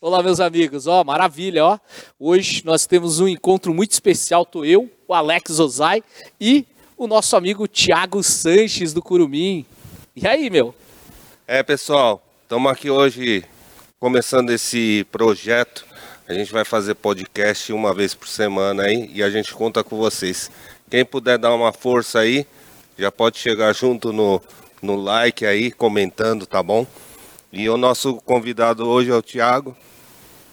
Olá, meus amigos. Ó, maravilha, ó. Hoje nós temos um encontro muito especial. Tô eu, o Alex Ozai e o nosso amigo Tiago Sanches do Curumim. E aí, meu? É, pessoal, estamos aqui hoje começando esse projeto. A gente vai fazer podcast uma vez por semana aí e a gente conta com vocês. Quem puder dar uma força aí, já pode chegar junto no, no like aí, comentando, tá bom? E o nosso convidado hoje é o Tiago.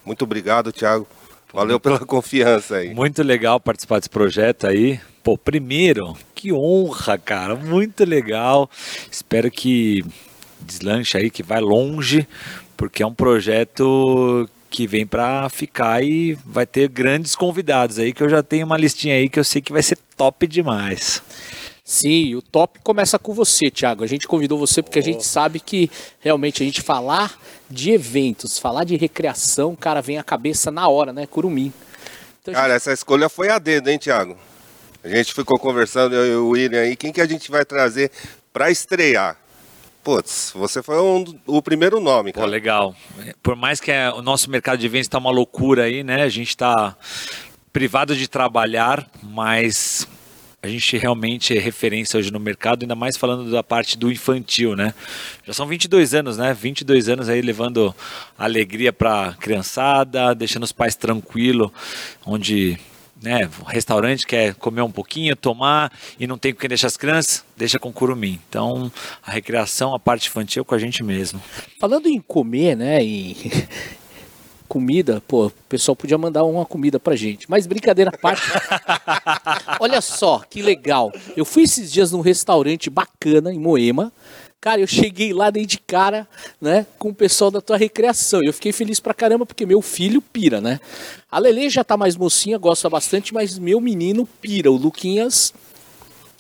Muito obrigado, Thiago. Valeu pela confiança aí. Muito legal participar desse projeto aí. Pô, primeiro, que honra, cara. Muito legal. Espero que deslanche aí, que vai longe, porque é um projeto que vem para ficar e vai ter grandes convidados aí, que eu já tenho uma listinha aí que eu sei que vai ser top demais. Sim, o top começa com você, Thiago. A gente convidou você porque a gente sabe que realmente a gente falar de eventos, falar de recreação, cara, vem à cabeça na hora, né? Curumim. Então, cara, gente... essa escolha foi a dedo, hein, Thiago? A gente ficou conversando, eu e o William aí, quem que a gente vai trazer para estrear? Putz, você foi um, o primeiro nome, cara. Pô, legal. Por mais que é, o nosso mercado de eventos está uma loucura aí, né? A gente está privado de trabalhar, mas a gente realmente é referência hoje no mercado, ainda mais falando da parte do infantil, né? Já são 22 anos, né? 22 anos aí levando alegria para criançada, deixando os pais tranquilos, onde né, restaurante quer comer um pouquinho, tomar e não tem com quem deixar as crianças, deixa com curumim. Então, a recreação, a parte infantil com a gente mesmo. Falando em comer, né, comida, pô, o pessoal podia mandar uma comida pra gente. Mas brincadeira à parte. Olha só, que legal. Eu fui esses dias num restaurante bacana em Moema. Cara, eu cheguei lá dentro de cara, né, com o pessoal da tua recreação. Eu fiquei feliz pra caramba porque meu filho pira, né? A Lele já tá mais mocinha, gosta bastante, mas meu menino pira. O Luquinhas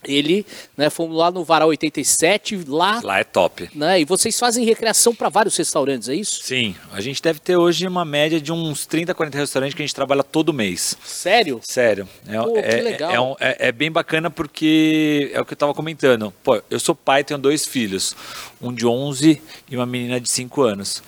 ele, né, fomos lá no Varal 87, lá... Lá é top. Né, e vocês fazem recreação para vários restaurantes, é isso? Sim, a gente deve ter hoje uma média de uns 30, 40 restaurantes que a gente trabalha todo mês. Sério? Sério. É, Pô, é, que legal. É, um, é, é, bem bacana porque é o que eu estava comentando. Pô, eu sou pai, tenho dois filhos, um de 11 e uma menina de 5 anos.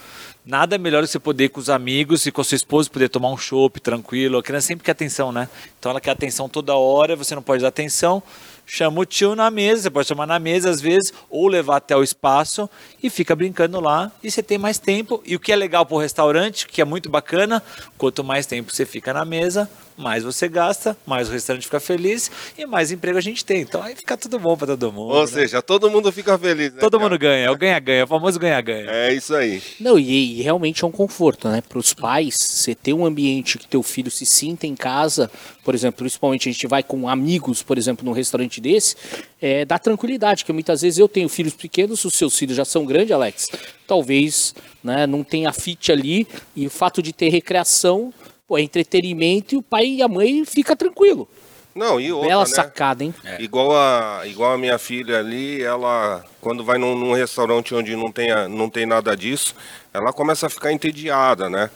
Nada melhor você poder ir com os amigos e com a sua esposa poder tomar um chopp tranquilo. A criança sempre quer atenção, né? Então ela quer atenção toda hora, você não pode dar atenção chama o tio na mesa, você pode chamar na mesa às vezes, ou levar até o espaço e fica brincando lá e você tem mais tempo. E o que é legal para o restaurante, que é muito bacana, quanto mais tempo você fica na mesa, mais você gasta, mais o restaurante fica feliz e mais emprego a gente tem. Então aí fica tudo bom para todo mundo. Ou né? seja, todo mundo fica feliz, né? Todo cara? mundo ganha, é o ganha-ganha, o famoso ganha-ganha. É isso aí. Não, e, e realmente é um conforto, né? Para os pais, você ter um ambiente que teu filho se sinta em casa, por exemplo, principalmente a gente vai com amigos, por exemplo, num restaurante desse, é, dá tranquilidade, que muitas vezes eu tenho filhos pequenos, os seus filhos já são grandes, Alex, talvez né, não tenha fit ali, e o fato de ter recreação pô, é entretenimento e o pai e a mãe fica tranquilo. Não, e outra, Bela né? sacada, hein? É. Igual, a, igual a minha filha ali, ela, quando vai num, num, restaurante onde não tem, não tem nada disso, ela começa a ficar entediada, né?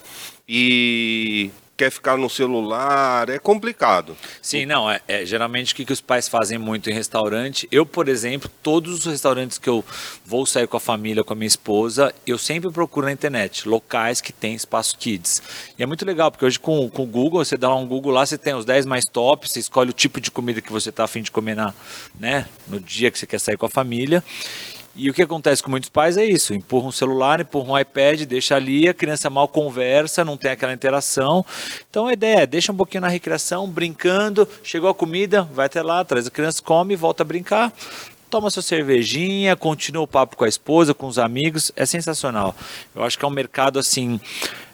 E quer ficar no celular, é complicado. Sim, não, é, é geralmente o que, que os pais fazem muito em restaurante. Eu, por exemplo, todos os restaurantes que eu vou sair com a família, com a minha esposa, eu sempre procuro na internet locais que tem espaço kids. E é muito legal, porque hoje com, com o Google, você dá um Google lá, você tem os 10 mais top, você escolhe o tipo de comida que você está afim de comer na, né, no dia que você quer sair com a família. E o que acontece com muitos pais é isso: empurra um celular, empurra um iPad, deixa ali, a criança mal conversa, não tem aquela interação. Então a ideia é: deixa um pouquinho na recreação, brincando, chegou a comida, vai até lá, traz a criança, come, volta a brincar. Toma sua cervejinha, continua o papo com a esposa, com os amigos, é sensacional. Eu acho que é um mercado assim,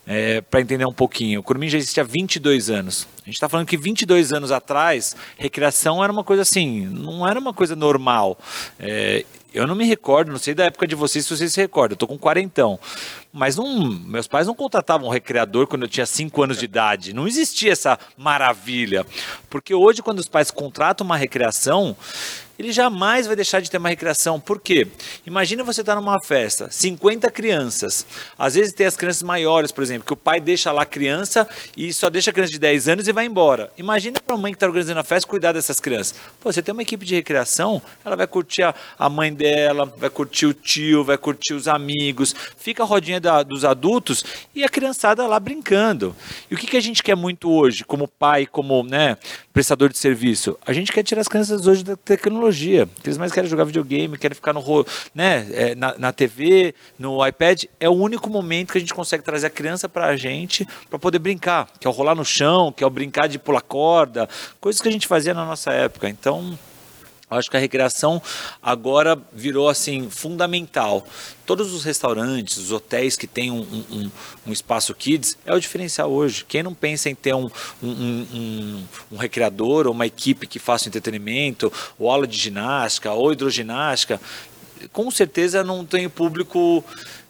é, para entender um pouquinho. O Curumim já existe há 22 anos. A gente está falando que 22 anos atrás, recreação era uma coisa assim, não era uma coisa normal. É, eu não me recordo, não sei da época de vocês se vocês se recordam, eu tô com quarentão. Mas não, meus pais não contratavam um recreador quando eu tinha 5 anos de idade. Não existia essa maravilha. Porque hoje, quando os pais contratam uma recreação, ele jamais vai deixar de ter uma recreação. Por quê? Imagina você estar tá numa festa, 50 crianças. Às vezes tem as crianças maiores, por exemplo, que o pai deixa lá a criança e só deixa a criança de 10 anos e vai embora. Imagina para a mãe que está organizando a festa cuidar dessas crianças. Pô, você tem uma equipe de recreação, ela vai curtir a, mãe dela, vai curtir o tio, vai curtir os amigos, fica a rodinha da, dos adultos e a criançada lá brincando. E o que, que a gente quer muito hoje, como pai, como né, prestador de serviço? A gente quer tirar as crianças hoje da tecnologia. Eles mais querem jogar videogame, querem ficar no, né, é, na, na TV, no iPad. É o único momento que a gente consegue trazer a criança para a gente para poder brincar, que é o rolar no chão, que é o brincar de pular corda, coisas que a gente fazia na nossa época. Então, acho que a recreação agora virou assim fundamental. Todos os restaurantes, os hotéis que têm um, um, um espaço kids é o diferencial hoje. Quem não pensa em ter um, um, um recreador ou uma equipe que faça entretenimento, ou aula de ginástica, ou hidroginástica, com certeza não tem público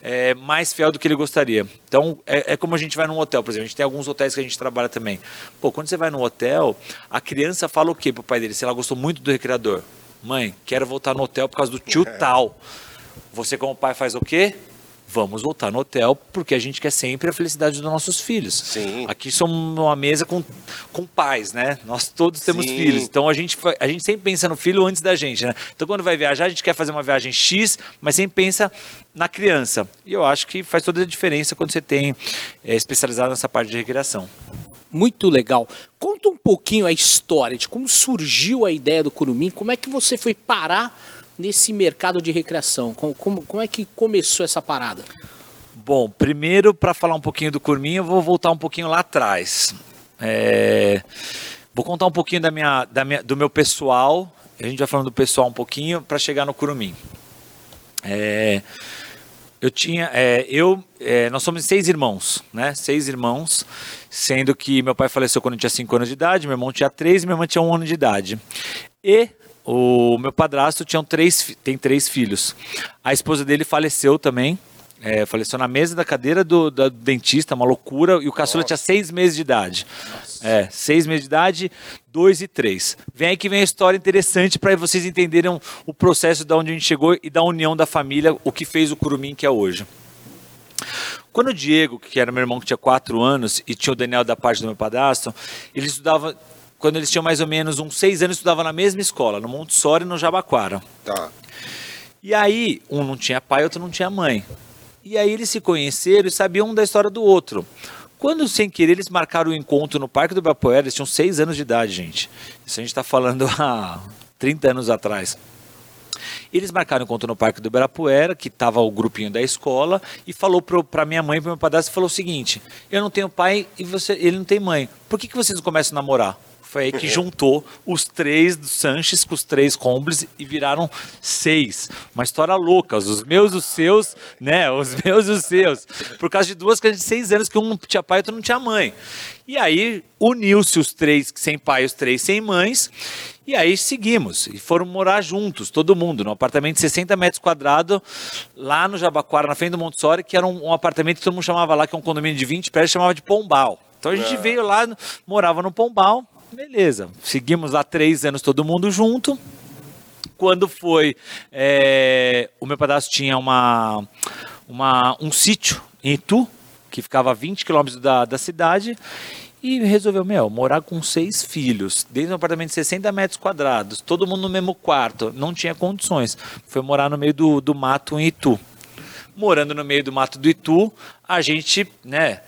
é, mais fiel do que ele gostaria. Então, é, é, como a gente vai num hotel, por exemplo. A gente tem alguns hotéis que a gente trabalha também. Pô, quando você vai num hotel, a criança fala o quê pro pai dele? Se ela gostou muito do recreador. Mãe, quero voltar no hotel por causa do tio tal. Você, como pai, faz o quê? Vamos voltar no hotel porque a gente quer sempre a felicidade dos nossos filhos. Sim. Aqui somos uma mesa com, com pais, né? Nós todos temos Sim. filhos. Então a gente, a gente sempre pensa no filho antes da gente, né? Então quando vai viajar, a gente quer fazer uma viagem X, mas sempre pensa na criança. E eu acho que faz toda a diferença quando você tem é, especializado nessa parte de recreação. Muito legal. Conta um pouquinho a história de como surgiu a ideia do Curumim, como é que você foi parar nesse mercado de recreação? Como, como, como é que começou essa parada? Bom, primeiro, para falar um pouquinho do Curminho, eu vou voltar um pouquinho lá atrás. É... Vou contar um pouquinho da minha, da minha, do meu pessoal. A gente vai falando do pessoal um pouquinho para chegar no Curumim. É... Eu tinha, é, eu, é, nós somos seis irmãos, né? Seis irmãos, sendo que meu pai faleceu quando eu tinha cinco anos de idade, meu irmão tinha três minha irmã tinha um ano de idade. E o meu padrasto tinha três, tem três filhos. A esposa dele faleceu também. É, faleceu na mesa da cadeira do, do, dentista, uma loucura. E o caçula tinha seis meses de idade. Nossa. É, seis meses de idade, dois e três. Vem aí que vem a história interessante para vocês entenderem o processo de onde a gente chegou e da união da família, o que fez o Curumim que é hoje. Quando o Diego, que era meu irmão que tinha quatro anos, e tinha o Daniel da parte do meu padrasto, ele estudava quando eles tinham mais ou menos uns seis anos, estudava na mesma escola, no Montessori e no Jabaquara. Tá. E aí, um não tinha pai, outro não tinha mãe. E aí eles se conheceram e sabiam um da história do outro. Quando, sem querer, eles marcaram o encontro no Parque do Ibirapuera, eles tinham seis anos de idade, gente. Isso a gente está falando há 30 anos atrás. Eles marcaram o encontro no Parque do Ibirapuera, que estava o grupinho da escola, e falou para minha mãe e para meu padrasto, falou o seguinte, eu não tenho pai e você, ele não tem mãe. Por que, que vocês não começam a namorar? Foi aí que juntou os três do Sanches com os três Combles e viraram seis. Uma história louca. Os meus, os seus, né? Os meus e os seus. Por causa de duas crianças de seis anos, que um tinha pai e outro não tinha mãe. E aí uniu-se os três sem pai e os três sem mães. E aí seguimos e foram morar juntos, todo mundo, num apartamento de 60 metros quadrados, lá no Jabaquara, na frente do Montessori, que era um, um, apartamento que todo mundo chamava lá, que é um condomínio de 20 prédios, chamava de Pombal. Então a gente é. veio lá, morava no Pombal, Beleza, seguimos lá três anos todo mundo junto. Quando foi, é, o meu pedaço tinha uma, uma, um sítio em Itu, que ficava a 20 quilômetros da, da cidade, e resolveu, meu, morar com seis filhos, dentro de um apartamento de 60 metros quadrados, todo mundo no mesmo quarto, não tinha condições. Foi morar no meio do, do mato em Itu. Morando no meio do mato do Itu, a gente, né,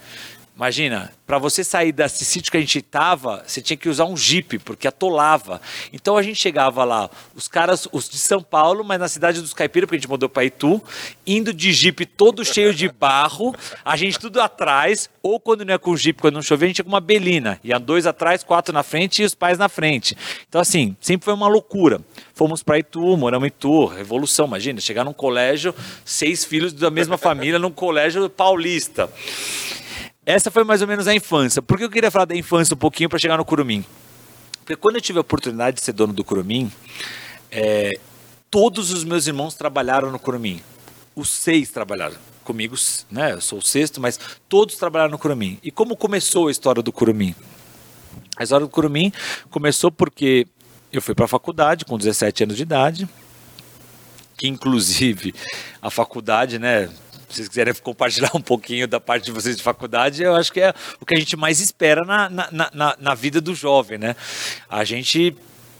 Imagina, para você sair desse sítio que a gente estava, você tinha que usar um jipe, porque atolava. Então a gente chegava lá, os caras, os de São Paulo, mas na cidade dos caipiras, porque a gente mudou para Itu, indo de jipe todo cheio de barro, a gente tudo atrás, ou quando não é com jipe, quando não chovia, a gente com uma belina. Ia dois atrás, quatro na frente e os pais na frente. Então assim, sempre foi uma loucura. Fomos para Itu, moramos em Itu, revolução, imagina, chegar num colégio, seis filhos da mesma família num colégio paulista. Essa foi mais ou menos a infância. Por que eu queria falar da infância um pouquinho para chegar no Curumim? Porque quando eu tive a oportunidade de ser dono do Curumim, é, todos os meus irmãos trabalharam no Curumim. Os seis trabalharam comigo, né? Eu sou o sexto, mas todos trabalharam no Curumim. E como começou a história do Curumim? A história do Curumim começou porque eu fui para a faculdade com 17 anos de idade, que inclusive a faculdade, né, se vocês quiserem compartilhar um pouquinho da parte de vocês de faculdade, eu acho que é o que a gente mais espera na, na, na, na vida do jovem, né? A gente,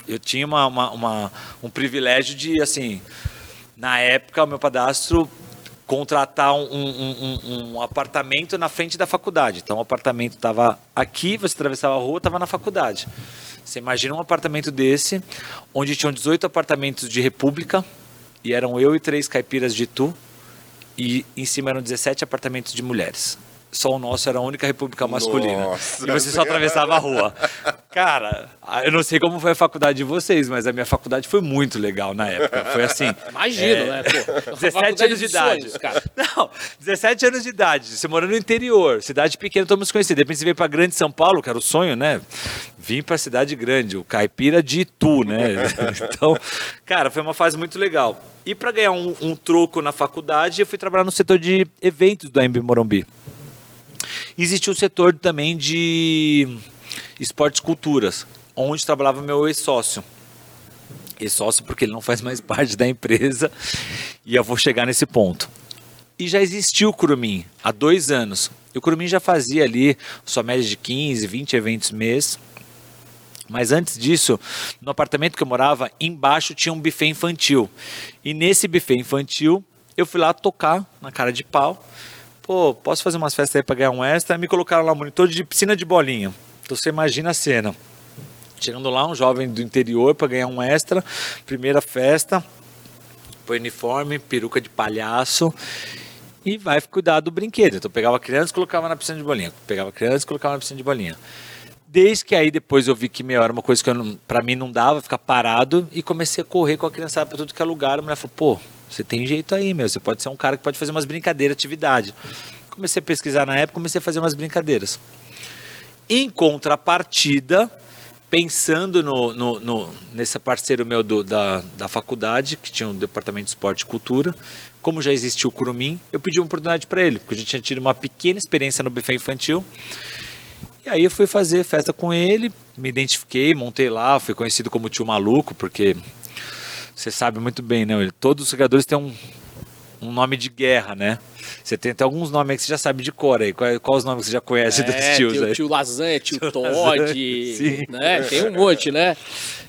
eu tinha uma, uma, uma, um privilégio de, assim, na época, o meu padastro contratar um, um, um, um, apartamento na frente da faculdade. Então, o apartamento estava aqui, você atravessava a rua, estava na faculdade. Você imagina um apartamento desse, onde tinham 18 apartamentos de República, e eram eu e três caipiras de Tu, e em cima eram 17 apartamentos de mulheres. Só o nosso era a única república masculina. Nossa, e você só atravessava a rua. Cara, eu não sei como foi a faculdade de vocês, mas a minha faculdade foi muito legal na época. Foi assim. Imagino, é, né? Pô, 17 anos de, de idade. Sonhos, cara. Não, 17 anos de idade. Você mora no interior, cidade pequena, todo mundo se conhecia. Depois você veio pra grande São Paulo, que era o sonho, né? Vim pra cidade grande, o caipira de Itu, né? Então, cara, foi uma fase muito legal. E para ganhar um, um, troco na faculdade, eu fui trabalhar no setor de eventos do AMB Morumbi. Existia o setor também de esportes culturas, onde trabalhava meu ex-sócio. Ex-sócio porque ele não faz mais parte da empresa e eu vou chegar nesse ponto. E já existiu o Curumim há dois anos. E o Curumim já fazia ali sua média de 15, 20 eventos mês mas antes disso, no apartamento que eu morava, embaixo tinha um buffet infantil. E nesse buffet infantil, eu fui lá tocar na cara de pau. Pô, posso fazer umas festas aí para ganhar um extra? Me colocaram lá um monitor de piscina de bolinha. Então você imagina a cena. Chegando lá, um jovem do interior para ganhar um extra. Primeira festa, põe uniforme, peruca de palhaço e vai cuidar do brinquedo. Então pegava criança e colocava na piscina de bolinha. Pegava criança e colocava na piscina de bolinha. Desde que aí depois eu vi que meu, era uma coisa que para mim não dava, ficar parado, e comecei a correr com a criançada para tudo que é lugar. A mulher falou, pô, você tem jeito aí, meu, você pode ser um cara que pode fazer umas brincadeiras, atividade. Comecei a pesquisar na época, comecei a fazer umas brincadeiras. Em contrapartida, pensando no, no, no, nesse parceiro meu do, da, da faculdade, que tinha um departamento de esporte e cultura, como já existia o Curumim, eu pedi uma oportunidade para ele, porque a gente tinha tido uma pequena experiência no buffet infantil. E aí eu fui fazer festa com ele, me identifiquei, montei lá, fui conhecido como tio maluco, porque você sabe muito bem, né? Todos os jogadores têm um, um nome de guerra, né? Você tem até alguns nomes aí que você já sabe de cor aí. Quais qual os nomes que você já conhece é, dos tios tio, aí? Tio Lasanha, tio, tio Todd, né? Tem um monte, né?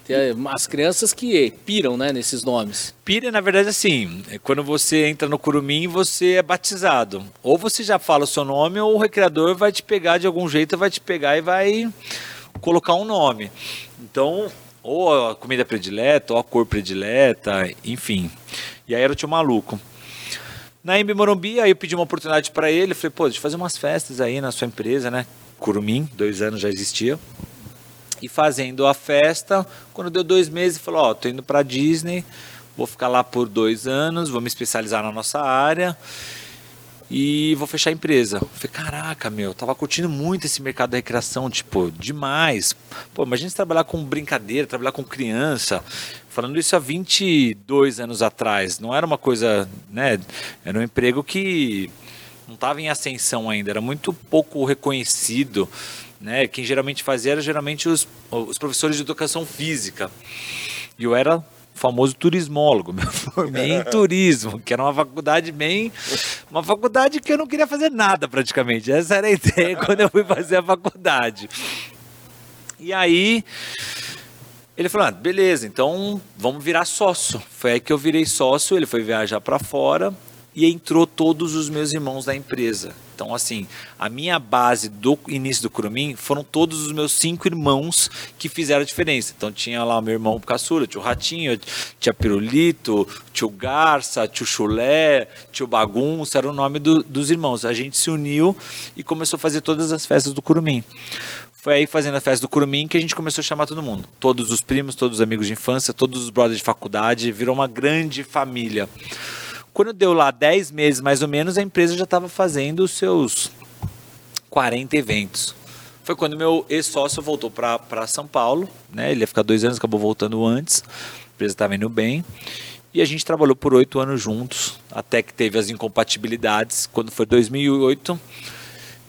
Tem as crianças que piram, né, nesses nomes. Pira, na verdade, assim, é quando você entra no curumim, você é batizado. Ou você já fala o seu nome, ou o recreador vai te pegar de algum jeito, vai te pegar e vai colocar um nome. Então, ou a comida predileta, ou a cor predileta, enfim. E aí era o tio maluco. Na Embi Morumbi, aí eu pedi uma oportunidade para ele, falei, pô, deixa eu fazer umas festas aí na sua empresa, né? Curumim, dois anos já existia e fazendo a festa. Quando deu dois meses, falou: Ó, oh, tô indo para Disney, vou ficar lá por dois anos, vou me especializar na nossa área e vou fechar a empresa. Eu falei, caraca, meu, tava curtindo muito esse mercado da recreação, tipo, demais. Pô, imagina você trabalhar com brincadeira, trabalhar com criança. Falando isso há 22 anos atrás, não era uma coisa, né? Era um emprego que não estava em ascensão ainda, era muito pouco reconhecido. Né? Quem geralmente fazia era geralmente os, os professores de educação física. E eu era famoso turismólogo, me formei em turismo, que era uma faculdade bem. Uma faculdade que eu não queria fazer nada praticamente. Essa era a ideia quando eu fui fazer a faculdade. E aí. Ele falou: ah, beleza, então vamos virar sócio. Foi aí que eu virei sócio. Ele foi viajar para fora e entrou todos os meus irmãos da empresa. Então, assim, a minha base do início do Curumim foram todos os meus cinco irmãos que fizeram a diferença. Então, tinha lá o meu irmão caçula, tio Ratinho, tia Pirulito, tio Garça, tio Chulé, tio Bagunça, era o nome do, dos irmãos. A gente se uniu e começou a fazer todas as festas do Curumim. Foi aí fazendo a festa do Curumim que a gente começou a chamar todo mundo. Todos os primos, todos os amigos de infância, todos os brothers de faculdade, virou uma grande família. Quando deu lá 10 meses mais ou menos, a empresa já estava fazendo os seus 40 eventos. Foi quando meu ex-sócio voltou para São Paulo, né? Ele ia ficar dois anos, acabou voltando antes. A empresa estava indo bem. E a gente trabalhou por oito anos juntos, até que teve as incompatibilidades. Quando foi 2008,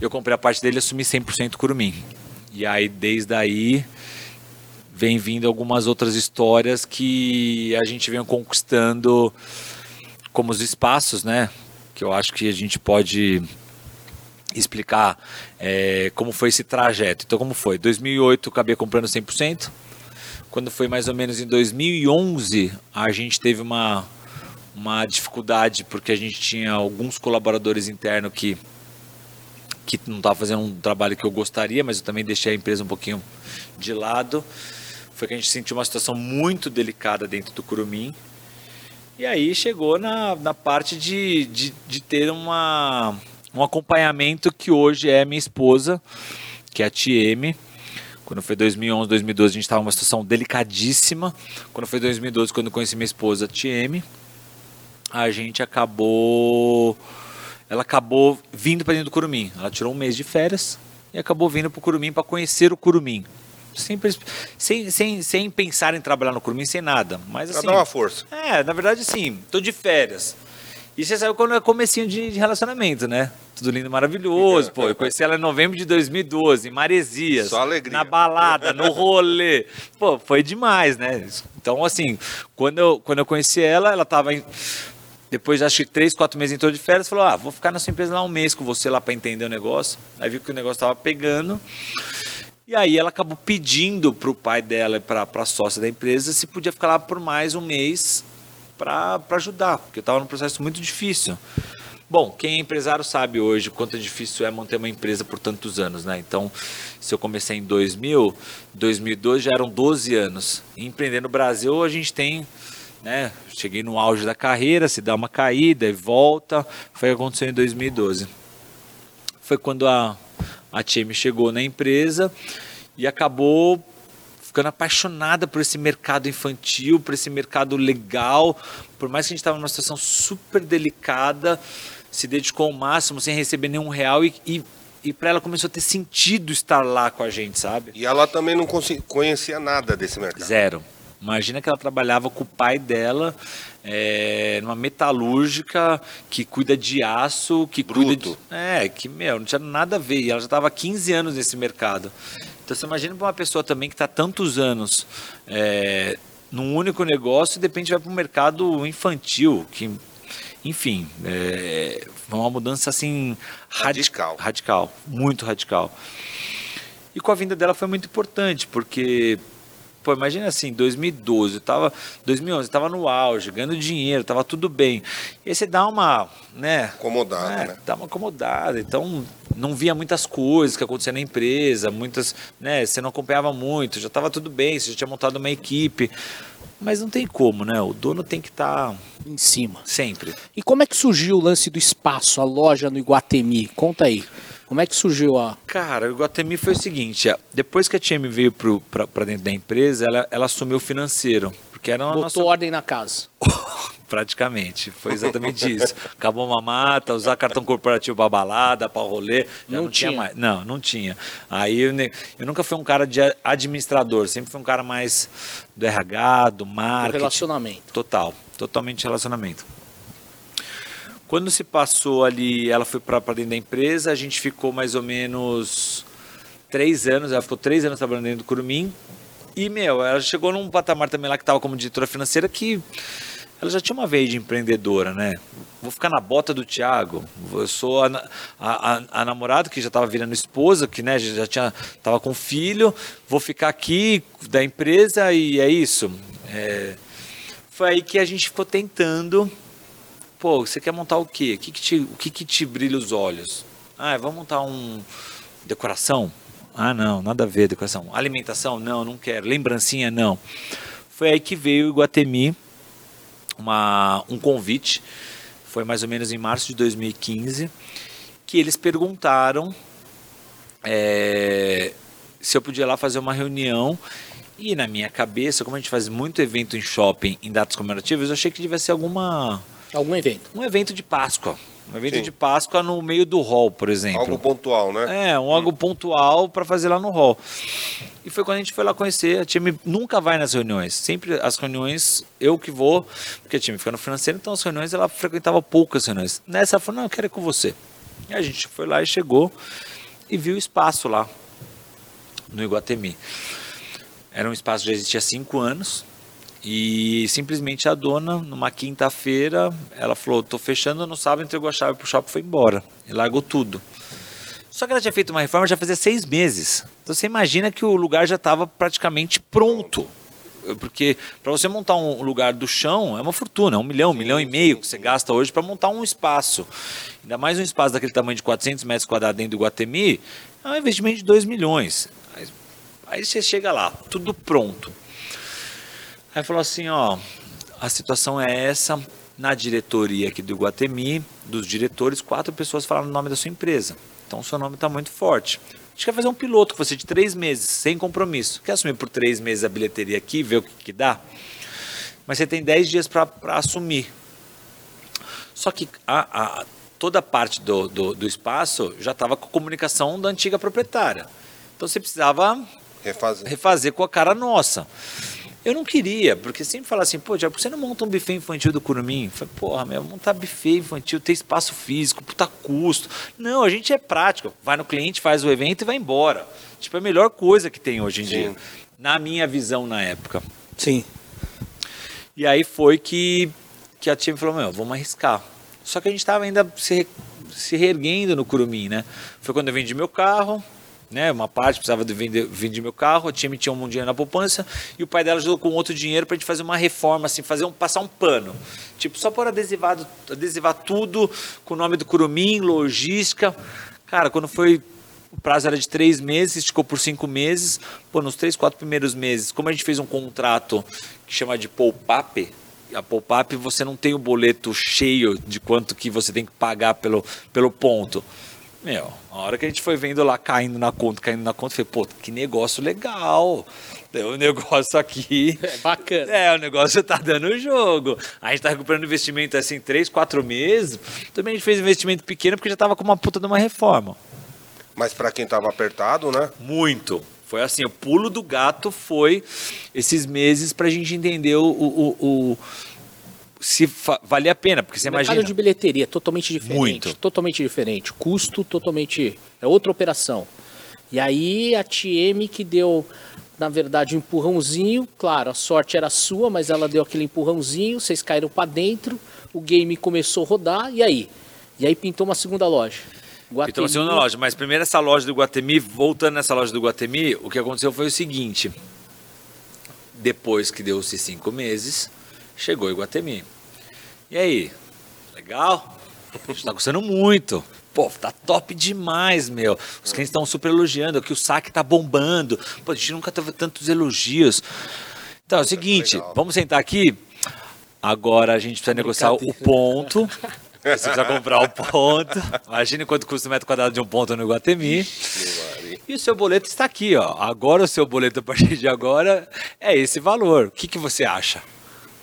eu comprei a parte dele e assumi 100% Curumim. E aí, desde aí, vem vindo algumas outras histórias que a gente vem conquistando como os espaços, né? Que eu acho que a gente pode explicar é, como foi esse trajeto. Então, como foi? 2008 acabei comprando 100%. Quando foi mais ou menos em 2011, a gente teve uma, uma dificuldade porque a gente tinha alguns colaboradores internos que que não estava fazendo um trabalho que eu gostaria, mas eu também deixei a empresa um pouquinho de lado. Foi que a gente sentiu uma situação muito delicada dentro do Curumim. E aí chegou na, na parte de, de, de ter uma, um acompanhamento que hoje é minha esposa, que é a TM. Quando foi 2011, 2012, a gente estava numa situação delicadíssima. Quando foi 2012, quando conheci minha esposa, a TM, a gente acabou. Ela acabou vindo para dentro do Curumim. Ela tirou um mês de férias e acabou vindo para o Curumim para conhecer o Curumim. Sem, sem, sem, sem pensar em trabalhar no Curumim, sem nada. Mas assim. Pra dar uma força. É, na verdade, sim. Tô de férias. E você sabe quando é comecinho de, de relacionamento, né? Tudo lindo, maravilhoso. Pô, eu conheci ela em novembro de 2012, em Maresias. Só alegria. Na balada, no rolê. Pô, foi demais, né? Então, assim, quando eu, quando eu conheci ela, ela tava em... Depois, acho que três, quatro meses entrou de férias, falou, ah, vou ficar na sua empresa lá um mês com você lá para entender o negócio. Aí viu que o negócio tava pegando. E aí ela acabou pedindo para o pai dela e para a sócia da empresa se podia ficar lá por mais um mês para ajudar, porque eu estava num processo muito difícil. Bom, quem é empresário sabe hoje quanto é difícil é manter uma empresa por tantos anos, né? Então, se eu comecei em 2000, 2002 já eram 12 anos. E empreender no Brasil, a gente tem, né? Cheguei no auge da carreira, se dá uma caída e volta. Foi o que aconteceu em 2012. Foi quando a, a time chegou na empresa e acabou ficando apaixonada por esse mercado infantil, por esse mercado legal. Por mais que a gente estava numa situação super delicada, se dedicou ao máximo sem receber nenhum real e, e, e para ela começou a ter sentido estar lá com a gente, sabe? E ela também não conhecia nada desse mercado. Zero. Imagina que ela trabalhava com o pai dela é, numa metalúrgica que cuida de aço, que Bruto. cuida de. É, que, meu, não tinha nada a ver. E ela já estava há 15 anos nesse mercado. Então você imagina para uma pessoa também que está tantos anos é, num único negócio e de repente vai para um mercado infantil, que enfim, é uma mudança assim Radical. radical, muito radical. E com a vinda dela foi muito importante, porque pô, imagina assim, 2012, eu tava 2011, eu tava no auge, ganhando dinheiro, tava tudo bem. E aí você dá uma, né, Acomodado, é, né? dá uma acomodada. Então, não via muitas coisas que aconteciam na empresa, muitas, né, você não acompanhava muito, já estava tudo bem, você já tinha montado uma equipe. Mas não tem como, né? O dono tem que estar Em cima. sempre. E como é que surgiu o lance do espaço, a loja no Iguatemi? Conta aí. Como é que surgiu a. Cara, o Iguatemi foi o seguinte: a- depois que a TM veio para dentro da empresa, ela, ela assumiu o financeiro. Porque era uma Botou nossa. ordem na casa. Praticamente, foi exatamente isso. Acabou uma mata, usar cartão corporativo para balada, para rolê, Não não, tinha. tinha. mais. Não, não tinha. Aí eu, ne- eu nunca fui um cara de administrador, sempre fui um cara mais do RH, do marketing. relacionamento. Total, totalmente relacionamento. Quando se passou ali, ela foi para dentro da empresa, a gente ficou mais ou menos três anos, ela ficou três anos trabalhando dentro do Curumim. E, meu, ela chegou num patamar também lá que estava como diretora financeira que ela já tinha uma veia de empreendedora, né? Vou ficar na bota do Thiago. Eu sou a, a, a, a namorada que já estava virando esposa, que né, já tinha, tava com filho. Vou ficar aqui da empresa e é isso. É, foi aí que a gente ficou tentando. Pô, você quer montar o quê? O que, que, te, o que, que te brilha os olhos? Ah, vamos montar um decoração? Ah, não, nada a ver decoração. Alimentação? Não, não quero. Lembrancinha? Não. Foi aí que veio o Iguatemi, uma, um convite. Foi mais ou menos em março de 2015, que eles perguntaram é, se eu podia ir lá fazer uma reunião. E na minha cabeça, como a gente faz muito evento em shopping, em datas comemorativas, eu achei que devia ser alguma Algum evento. um evento de Páscoa. Um evento Sim. de Páscoa no meio do hall, por exemplo. Algo pontual, né? É, um algo pontual para fazer lá no hall. E foi quando a gente foi lá conhecer. A time nunca vai nas reuniões. Sempre as reuniões, eu que vou, porque a time fica no financeiro, então as reuniões ela frequentava poucas reuniões. Nessa ela falou: não, eu quero ir com você. E a gente foi lá e chegou e viu o espaço lá no Iguatemi. Era um espaço que já existia há cinco anos. E simplesmente a dona, numa quinta-feira, ela falou: tô fechando no sábado, entregou a chave pro shopping e foi embora. E largou tudo. Só que ela tinha feito uma reforma já fazia seis meses. Então você imagina que o lugar já estava praticamente pronto. Porque para você montar um lugar do chão é uma fortuna, é um milhão, um milhão e meio que você gasta hoje para montar um espaço. Ainda mais um espaço daquele tamanho de 400 metros quadrados dentro do Guatemi, é um investimento de 2 milhões. Aí, aí você chega lá, tudo pronto. Aí falou assim, ó, a situação é essa, na diretoria aqui do Guatemi, dos diretores, quatro pessoas falaram o nome da sua empresa. Então o seu nome está muito forte. A gente quer fazer um piloto com você de três meses, sem compromisso. Quer assumir por três meses a bilheteria aqui, ver o que, que dá? Mas você tem dez dias para assumir. Só que a, a, toda a parte do, do, do espaço já estava com a comunicação da antiga proprietária. Então você precisava Refazer. refazer com a cara nossa. Eu não queria, porque sempre fala assim, pô, já você não monta um buffet infantil do Curumim? Eu falei, porra, meu, montar buffet infantil, ter espaço físico, puta custo. Não, a gente é prático. Vai no cliente, faz o evento e vai embora. Tipo, é a melhor coisa que tem hoje em Sim. dia. Na minha visão na época. Sim. E aí foi que, que a time falou, meu, vamos arriscar. Só que a gente estava ainda se, se reerguendo no Curumim, né? Foi quando eu vendi meu carro, né? Uma parte precisava de vender, vender meu carro, o time tinha um dinheiro na poupança e o pai dela ajudou com outro dinheiro para a gente fazer uma reforma, assim, fazer um, passar um pano. Tipo, só por adesivado, adesivar tudo com o nome do Curumim, logística. Cara, quando foi o prazo era de três meses, esticou por cinco meses. Pô, nos três, quatro primeiros meses, como a gente fez um contrato que chama de poupape, a poupape você não tem o boleto cheio de quanto que você tem que pagar pelo, pelo ponto. Meu, a hora que a gente foi vendo lá caindo na conta, caindo na conta, eu falei, pô, que negócio legal. Um negócio aqui. É bacana. É, o negócio tá dando jogo. A gente tá recuperando investimento assim, três, quatro meses. Também a gente fez investimento pequeno porque já tava com uma puta de uma reforma. Mas para quem tava apertado, né? Muito. Foi assim, o pulo do gato foi esses meses pra gente entender o, o, o- o- se valia a pena, porque você O mercado imagina. de bilheteria é totalmente diferente. Muito. Totalmente diferente. Custo totalmente. É outra operação. E aí a TM que deu, na verdade, um empurrãozinho. Claro, a sorte era sua, mas ela deu aquele empurrãozinho. Vocês caíram para dentro. O game começou a rodar. E aí? E aí pintou uma segunda loja. Então, Guatemi, assim, na loja. Mas primeiro essa loja do Guatemi, voltando nessa loja do Guatemi, o que aconteceu foi o seguinte. Depois que deu-se cinco meses, chegou o Guatemi. E aí? Legal? Está gostando muito. Pô, tá top demais, meu. Os clientes estão super elogiando, que o saque tá bombando. Pô, a gente nunca teve tantos elogios. Então, é o seguinte, vamos sentar aqui. Agora a gente precisa negociar o ponto. Você precisa comprar o ponto. Imagine quanto custa o metro quadrado de um ponto no Iguatemi. E o seu boleto está aqui, ó. Agora o seu boleto a partir de agora é esse valor. O que, que você acha?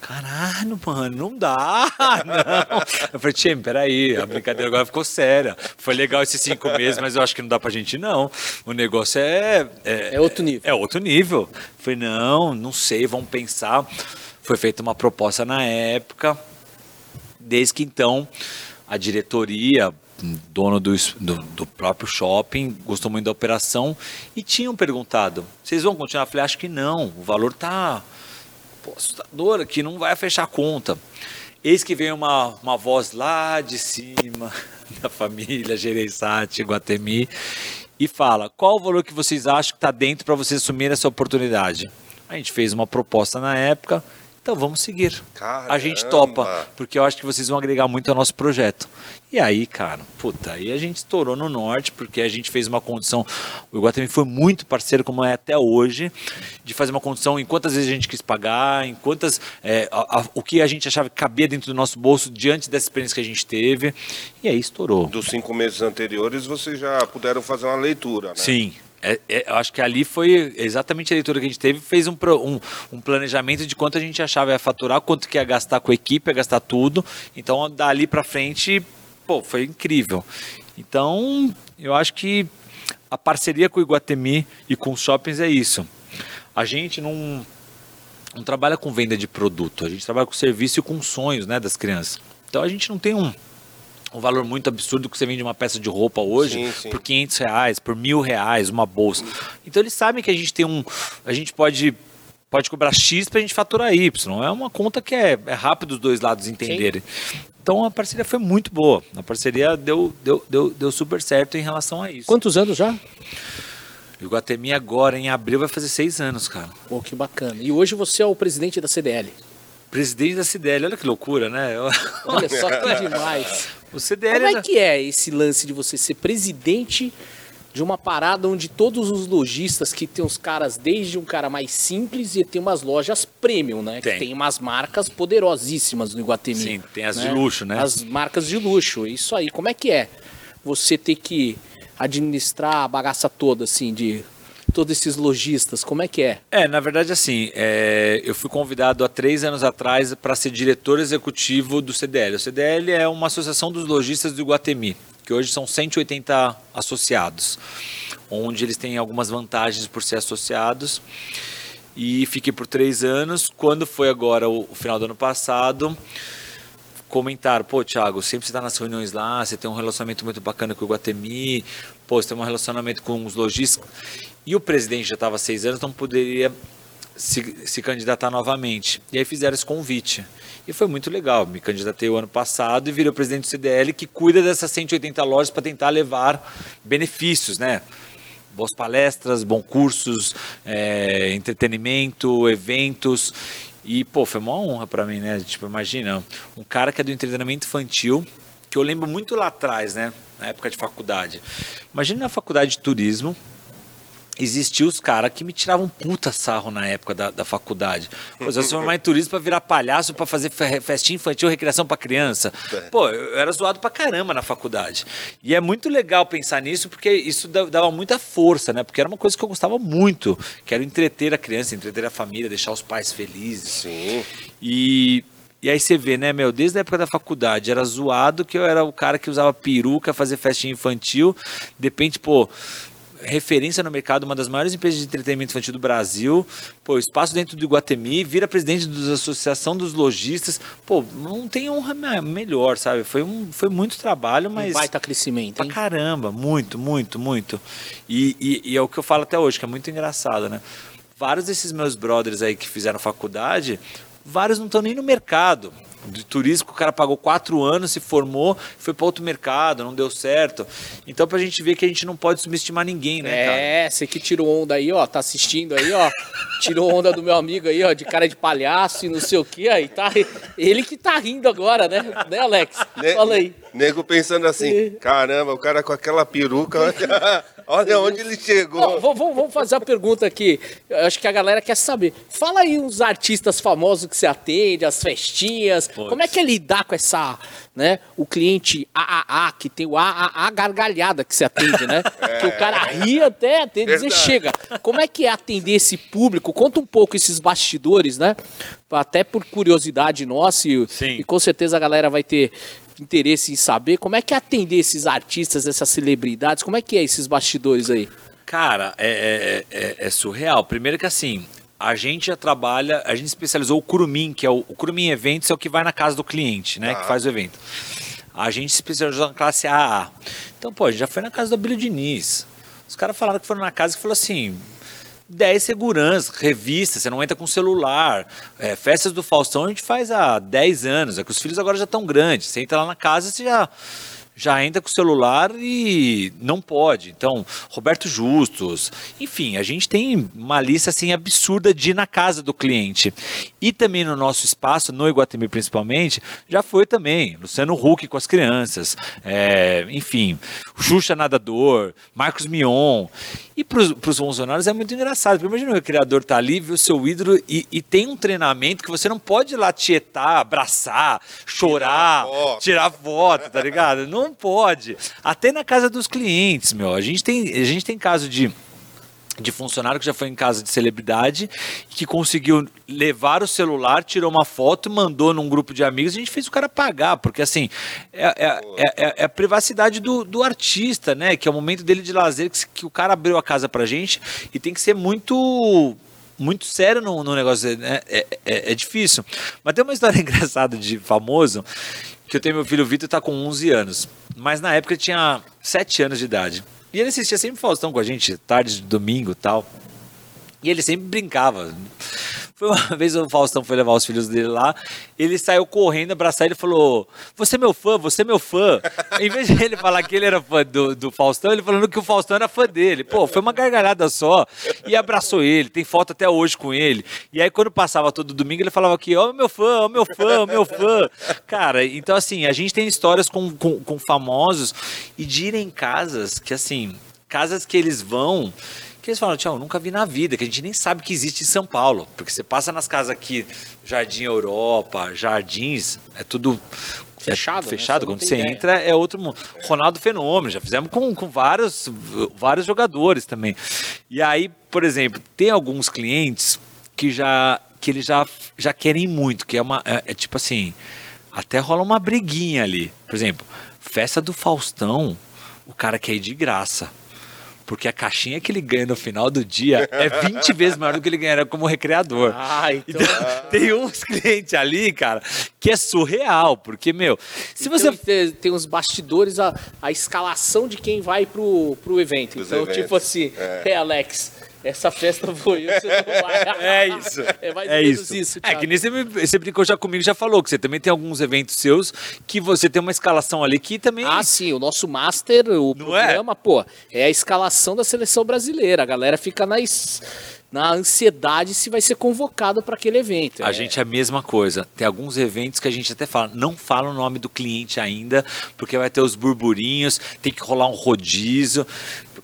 Caralho, mano, não dá, não. Eu falei, Tim, peraí, a brincadeira agora ficou séria. Foi legal esses cinco meses, mas eu acho que não dá pra gente, não. O negócio é... É outro nível. É outro nível. Eu falei, não, não sei, vamos pensar. Foi feita uma proposta na época. Desde que então, a diretoria, dono do, do, do próprio shopping, gostou muito da operação e tinham perguntado: vocês vão continuar? Eu falei: acho que não, o valor tá pô, assustador aqui, não vai fechar conta. Eis que vem uma, uma voz lá de cima da família Gereissati, Guatemi, e fala: qual o valor que vocês acham que está dentro para vocês assumirem essa oportunidade? A gente fez uma proposta na época, então vamos seguir. A gente Caramba! topa, porque eu acho que vocês vão agregar muito ao nosso projeto. E aí, cara, puta, aí a gente estourou no norte, porque a gente fez uma condição. O Iguatemi foi muito parceiro, como é até hoje, de fazer uma condição em quantas vezes a gente quis pagar, em quantas. é, a- a- o que a gente achava que cabia dentro do nosso bolso diante dessa experiência que a gente teve. E aí estourou. Dos cinco meses anteriores, vocês já puderam fazer uma leitura, né? Sim. É, é, eu acho que ali foi exatamente a leitura que a gente teve, fez um, um, um planejamento de quanto a gente achava ia faturar, quanto que ia gastar com a equipe, ia gastar tudo. Então, dali para frente, pô, foi incrível. Então, eu acho que a parceria com o Iguatemi e com os shoppings é isso. A gente não, não trabalha com venda de produto, a gente trabalha com serviço e com sonhos né, das crianças. Então, a gente não tem um, um valor muito absurdo que você vende uma peça de roupa hoje Sim, sim. por 500 reais, por mil reais, uma bolsa. Então eles sabem que a gente tem um, a gente pode pode cobrar X para a gente faturar Y. É uma conta que é, é rápido os dois lados entenderem. Então a parceria foi muito boa. A parceria deu, deu, deu, deu super certo em relação a isso. Quantos anos já? O Guatemi agora, em abril, vai fazer seis anos, cara. Pô, que bacana. E hoje você é o presidente da CDL. Presidente da CDL, olha que loucura, né? Olha só que demais. O CDL Como é que é esse lance de você ser presidente de uma parada onde todos os lojistas que tem os caras, desde um cara mais simples e tem umas lojas premium, né? Tem. Que tem umas marcas poderosíssimas no Iguatemi. Sim, tem as de luxo, né? As marcas de luxo, isso aí. Como é que é você ter que administrar a bagaça toda, assim, de todos esses lojistas? Como é que é? É, na verdade, assim, é, eu fui convidado há três anos atrás para ser diretor executivo do CDL. O CDL é uma associação dos lojistas do Iguatemi, que hoje são 180 associados, onde eles têm algumas vantagens por ser associados. E fiquei por três anos. Quando foi agora o, o final do ano passado, comentaram, pô, Thiago, sempre você está nas reuniões lá, você tem um relacionamento muito bacana com o Guatemi, pô, você tem um relacionamento com os lojistas. E o presidente já estava seis anos, não poderia se, se candidatar novamente. E aí fizeram esse convite. E foi muito legal. Me candidatei o ano passado e virei o presidente do CDL, que cuida dessas 180 lojas para tentar levar benefícios, né? boas palestras, bons cursos, é, entretenimento, eventos. E, pô, foi uma honra para mim, né? Tipo, imagina, um cara que é do entretenimento infantil, que eu lembro muito lá atrás, né? Na época de faculdade. Imagina na faculdade de turismo, existia os caras que me tiravam puta sarro na época da, da faculdade. Pô, se eu se formar em turismo pra virar palhaço, pra fazer fe- festinha infantil, recreação pra criança. Pô, eu era zoado pra caramba na faculdade. E é muito legal pensar nisso, porque isso da- dava muita força, né? Porque era uma coisa que eu gostava muito, que era entreter a criança, entreter a família, deixar os pais felizes. Sim. E, e aí você vê, né, meu, desde a época da faculdade, era zoado que eu era o cara que usava peruca, fazer festinha infantil. De repente, pô, referência no mercado, uma das maiores empresas de entretenimento infantil do Brasil. Pô, espaço dentro do Iguatemi, vira presidente da Associação dos Lojistas. Pô, não tem honra me- melhor, sabe? Foi, um, foi muito trabalho, Um mas. baita crescimento, Pra hein? caramba, muito, muito, muito. E, e- e é o que eu falo até hoje, que é muito engraçado, né? Vários desses meus brothers aí que fizeram faculdade, vários não estão nem no mercado. De turismo, o cara pagou quatro anos, se formou, foi para outro mercado, não deu certo. Então, pra gente ver que a gente não pode subestimar ninguém, né, cara? É, você que tirou onda aí, ó, tá assistindo aí, ó. Tirou onda do meu amigo aí, ó, de cara de palhaço e não sei o que, aí tá. Ele que tá rindo agora, né? Né, Alex? Ne- Fala aí. Nego pensando assim, caramba, o cara com aquela peruca, olha, olha onde ele chegou. Ó, vamos, fazer uma pergunta aqui. Eu acho que a galera quer saber. Fala aí uns artistas famosos que você atende, as festinhas. Como é que é lidar com essa, né? O cliente AAA, que tem o AAA gargalhada que você atende, né? Que o cara ri até, até dizer chega. Como é que é atender esse público? Conta um pouco esses bastidores, né? Até por curiosidade nossa e, e com certeza a galera vai ter interesse em saber como é que é atender esses artistas, essas celebridades, como é que é esses bastidores aí? Cara, é, é- é- é surreal. Primeiro que assim, a gente já trabalha, a gente especializou o Curumim, que é o, o Curumim Eventos, é o que vai na casa do cliente, né? Tá. Que faz o evento. A gente se especializou na classe AA. Então, pô, a gente já foi na casa do Abílio Diniz. Os caras falaram que foram na casa e falou assim. 10 seguranças, revistas, você não entra com celular. É, festas do Faustão a gente faz há 10 anos, é que os filhos agora já estão grandes. Você entra lá na casa, você já, já entra com o celular e não pode. Então, Roberto Justus, enfim, a gente tem uma lista assim absurda de ir na casa do cliente. E também no nosso espaço, no Iguatemi principalmente, já foi também Luciano Huck com as crianças, é, enfim, Xuxa Nadador, Marcos Mion. E para os funcionários é muito engraçado, porque imagina o criador tá ali, vê o seu ídolo e, e tem um treinamento que você não pode ir lá tietar, abraçar, chorar, Tirar foto. tirar foto, tá ligado? Não pode. Até na casa dos clientes, meu. A gente tem, a gente tem caso de de funcionário que já foi em casa de celebridade que conseguiu levar o celular, tirou uma foto, mandou num grupo de amigos a gente fez o cara pagar, porque assim, é, é, é- é- é a privacidade do, do artista, né? Que é o momento dele de lazer, que, que o cara abriu a casa pra gente e tem que ser muito muito sério no, no negócio, né? É, é, é difícil. Mas tem uma história engraçada de famoso que eu tenho meu filho Vitor, tá com 11 anos. Mas na época tinha 7 anos de idade. E ele assistia sempre Faustão com a gente, tarde de domingo e tal. E ele sempre brincava. Foi uma vez o Faustão foi levar os filhos dele lá, ele saiu correndo, abraçar ele e falou: Você é meu fã, você é meu fã. em vez de ele falar que ele era fã do, do Faustão, ele falando que o Faustão era fã dele. Pô, foi uma gargalhada só. E abraçou ele, tem foto até hoje com ele. E aí, quando passava todo domingo, ele falava aqui: Ó, oh, meu fã, ó, oh, meu fã, ó, meu fã. Cara, então assim, a gente tem histórias com, com, com famosos e de ir em casas que, assim, casas que eles vão que eles falam, tchau, nunca vi na vida, que a gente nem sabe que existe em São Paulo. Porque você passa nas casas aqui, Jardim Europa, Jardins, é tudo fechado. É fechado, né? quando você ideia. entra é outro mundo. Ronaldo Fenômeno, já fizemos com, com vários, vários jogadores também. E aí, por exemplo, tem alguns clientes que já que eles já, já querem muito, que é uma é, é tipo assim, até rola uma briguinha ali. Por exemplo, festa do Faustão, o cara quer ir de graça. Porque a caixinha que ele ganha no final do dia é 20 vezes maior do que ele ganharia como recreador. Ah, então... então tem uns clientes ali, cara, que é surreal. Porque, meu, se então, você. Tem, tem uns bastidores, a, a escalação de quem vai pro, pro evento. então, eventos. tipo assim, é. hey, Alex, essa festa foi eu, você não vai. É isso. É mais é isso. isso é que nem você, você brincou já comigo, já falou que você também tem alguns eventos seus que você tem uma escalação ali que também. Ah, sim, o nosso master, o não programa, é? pô, é a escalação da seleção brasileira. A galera fica nas na ansiedade se vai ser convocado para aquele evento. A é. gente é a mesma coisa. Tem alguns eventos que a gente até fala, não fala o nome do cliente ainda, porque vai ter os burburinhos, tem que rolar um rodízio.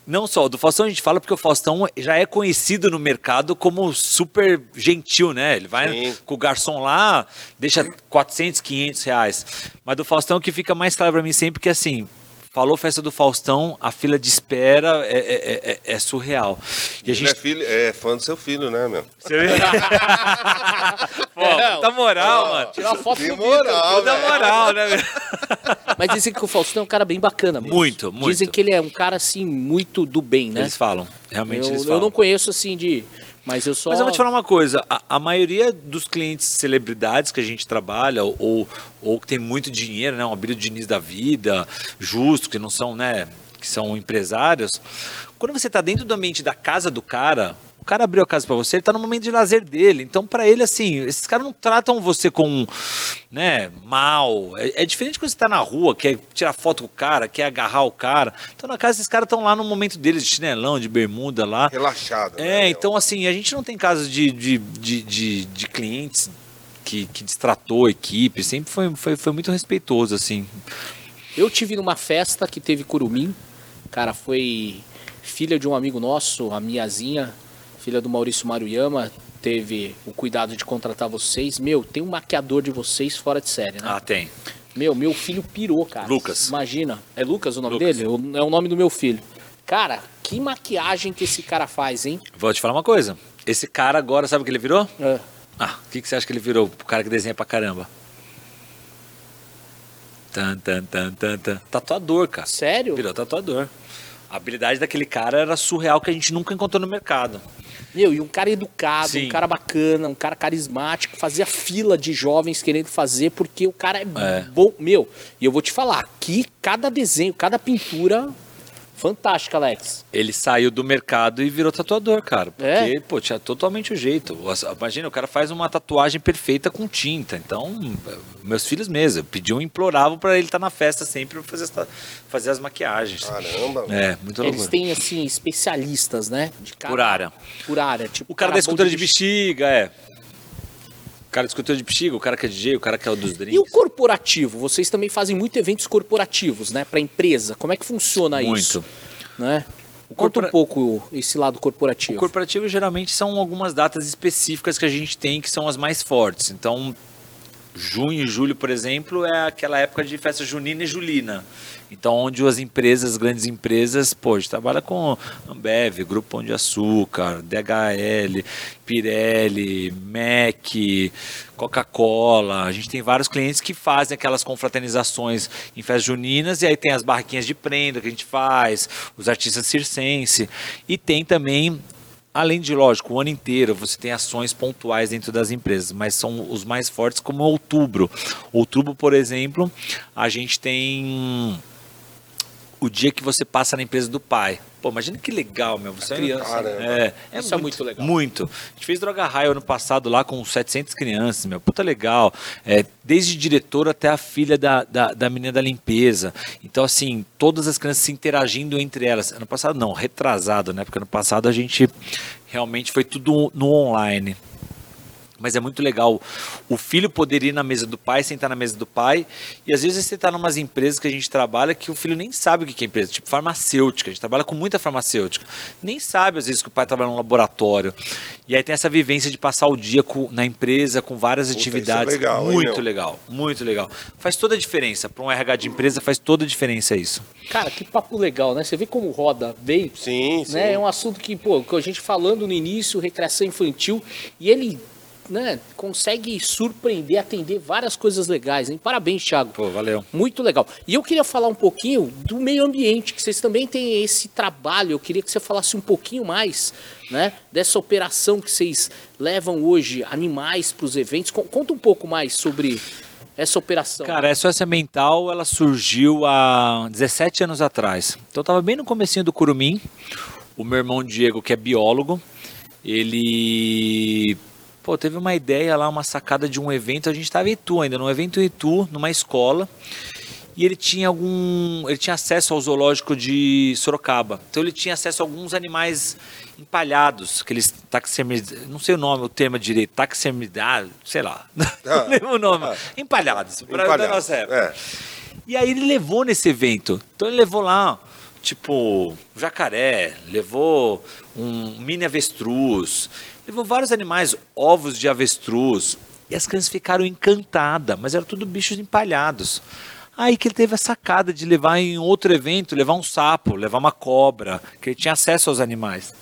Não só, do Faustão a gente fala porque o Faustão já é conhecido no mercado como super gentil, né? Ele vai Sim. com o garçom lá, deixa 400, 500 reais. Mas do Faustão o que fica mais claro para mim sempre que assim, Falou festa do Faustão, a fila de espera é, é, é, é surreal. E a gente... é, filho, é fã do seu filho, né, meu? Você vê? Pô, puta moral, mano. Tirar uma foto que moral, Puta moral, né, meu? Mas dizem que o Faustão é um cara bem bacana. Mesmo. Muito, muito. Dizem que ele é um cara, assim, muito do bem, né? Eles falam, realmente eu, eles falam. Eu não conheço, assim, de... Mas eu só. Mas eu vou te falar uma coisa: a, a, maioria dos clientes celebridades que a gente trabalha, ou, ou que tem muito dinheiro, né? Um Abílio Diniz da vida, justo, que não são, né? Que são empresários. Quando você está dentro do ambiente da casa do cara, cara abriu a casa para você, ele tá no momento de lazer dele. Então, para ele, assim, esses caras não tratam você com, né, mal. É, é, diferente quando você tá na rua, quer tirar foto com o cara, quer agarrar o cara. Então, na casa, esses caras estão lá no momento deles, de chinelão, de bermuda lá. Relaxado. É, né, então, assim, a gente não tem casos de, de, de, de, de clientes que, que distratou a equipe. Sempre foi, foi, foi muito respeitoso, assim. Eu tive numa festa que teve curumim. Cara, foi filha de um amigo nosso, a Miazinha filha do Maurício Maruyama, teve o cuidado de contratar vocês. Meu, tem um maquiador de vocês fora de série, né? Ah, tem. Meu, meu filho pirou, cara. Lucas. Imagina. É Lucas o nome Lucas. dele? É o nome do meu filho. Cara, que maquiagem que esse cara faz, hein? Vou te falar uma coisa. Esse cara agora, sabe o que ele virou? É. Ah, o que, que você acha que ele virou? O cara que desenha pra caramba. Tan, tan, tan, tan, tan. Tatuador, cara. Sério? Virou tatuador. A habilidade daquele cara era surreal que a gente nunca encontrou no mercado. Meu, e um cara educado, Sim. um cara bacana, um cara carismático, fazia fila de jovens querendo fazer porque o cara é, É. bom. Meu, e eu vou te falar, que cada desenho, cada pintura fantástica, Alex. Ele saiu do mercado e virou tatuador, cara. Porque, É? pô, tinha totalmente o jeito. Imagina, o cara faz uma tatuagem perfeita com tinta. Então, meus filhos mesmo, pediam, imploravam pra ele estar na festa sempre pra fazer, essa- fazer as maquiagens. Caramba, mano. É, muito Eles loucura. têm, assim, especialistas, né? De cada- Por área. Por área. Tipo, O cara da bom escultura de bexiga. bexiga, é. O cara escultura de bexiga, o cara que é DJ, o cara que é o dos drinks. E o corporativo? Vocês também fazem muito eventos corporativos, né? Pra empresa. Como é que funciona isso? Muito. Né? Conta corpora- um pouco esse lado corporativo. O corporativo geralmente são algumas datas específicas que a gente tem que são as mais fortes. Então, junho e julho, por exemplo, é aquela época de festa junina e julina. Então, onde as empresas, as grandes empresas, pô, trabalha com Ambev, Grupo Pão de Açúcar, DHL, Pirelli, Mac, Coca-Cola. A gente tem vários clientes que fazem aquelas confraternizações em festas juninas e aí tem as barraquinhas de prenda que a gente faz, os artistas circense. E tem também Além de, lógico, o ano inteiro você tem ações pontuais dentro das empresas, mas são os mais fortes como outubro. Outubro, por exemplo, a gente tem o dia que você passa na empresa do pai. Pô, imagina que legal, meu. Você criança, é, é, é, Isso é muito legal. Muito. A gente fez Droga Raio ano passado lá com 700 crianças, meu. Puta legal. É, desde diretor até a filha da, da, da menina da limpeza. Então, assim, todas as crianças se interagindo entre elas. Ano passado não, retrasado, né? Porque ano passado a gente realmente foi tudo no online. Mas é muito legal o filho poder ir na mesa do pai, sentar na mesa do pai. E às vezes você está em umas empresas que a gente trabalha que o filho nem sabe o que é empresa, tipo farmacêutica. A gente trabalha com muita farmacêutica. Nem sabe, às vezes, que o pai trabalha num laboratório. E aí tem essa vivência de passar o dia com, na empresa com várias Puta, atividades. isso é legal, hein, muito meu? legal, muito legal. Faz toda a diferença. Para um RH de empresa, faz toda a diferença isso. Cara, que papo legal, né? Você vê como roda bem. Sim, sim. Né? É um assunto que, pô, que a gente falando no início, recreação infantil, e ele né, consegue surpreender, atender várias coisas legais, hein? Parabéns, Thiago. Pô, valeu. Muito legal. E eu queria falar um pouquinho do meio ambiente, que vocês também têm esse trabalho. Eu queria que você falasse um pouquinho mais, né, dessa operação que vocês levam hoje animais para os eventos. Con- Conta um pouco mais sobre essa operação. Cara, a SOS Mental, ela surgiu há 17 anos atrás. Então eu tava bem no comecinho do Curumim. O meu irmão Diego, que é biólogo, ele pô, teve uma ideia lá, uma sacada de um evento. A gente estava em Itu ainda, num evento em Itu, numa escola. E ele tinha algum. Ele tinha acesso ao zoológico de Sorocaba. Então ele tinha acesso a alguns animais empalhados, aqueles taxidermizados, não sei o nome, o termo direito, taxidermizados, sei lá. Ah, não lembro o nome. ah. empalhados, pra, Empalhado. da nossa época. É. E aí ele levou nesse evento. Então ele levou lá, tipo, jacaré, levou um mini avestruz, levou vários animais, ovos de avestruz. E as crianças ficaram encantadas, mas eram tudo bichos empalhados. Aí que ele teve a sacada de levar em outro evento, levar um sapo, levar uma cobra, que ele tinha acesso aos animais.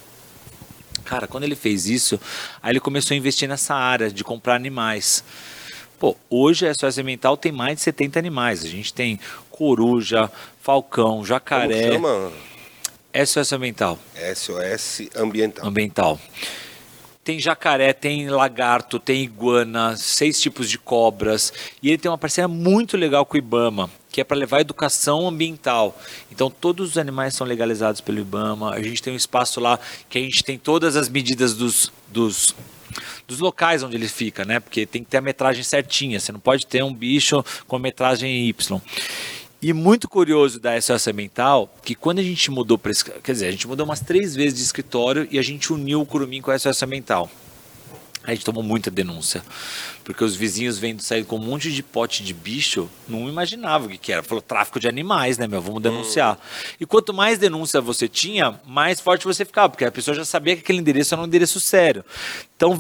Cara, quando ele fez isso, aí ele começou a investir nessa área de comprar animais. Pô, hoje a SOS Mental tem mais de 70 animais. A gente tem coruja, falcão, Como jacaré. chama? SOS Mental. SOS Ambiental. Ambiental. Tem jacaré, tem lagarto, tem iguana, seis tipos de cobras. E ele tem uma parceria muito legal com o Ibama, que é para levar educação ambiental. Então todos os animais são legalizados pelo Ibama. A gente tem um espaço lá que a gente tem todas as medidas dos, dos, dos locais onde ele fica, né? Porque tem que ter a metragem certinha. Você não pode ter um bicho com a metragem Y. E muito curioso da SOS Ambiental, que quando a gente mudou para quer dizer, a gente mudou umas três vezes de escritório e a gente uniu o Curumim com a SOS Ambiental. A gente tomou muita denúncia, porque os vizinhos vendo sair com um monte de pote de bicho, não imaginava o que, que era. Falou tráfico de animais, né, meu? Vamos denunciar. E quanto mais denúncia você tinha, mais forte você ficava, porque a pessoa já sabia que aquele endereço era um endereço sério. Então,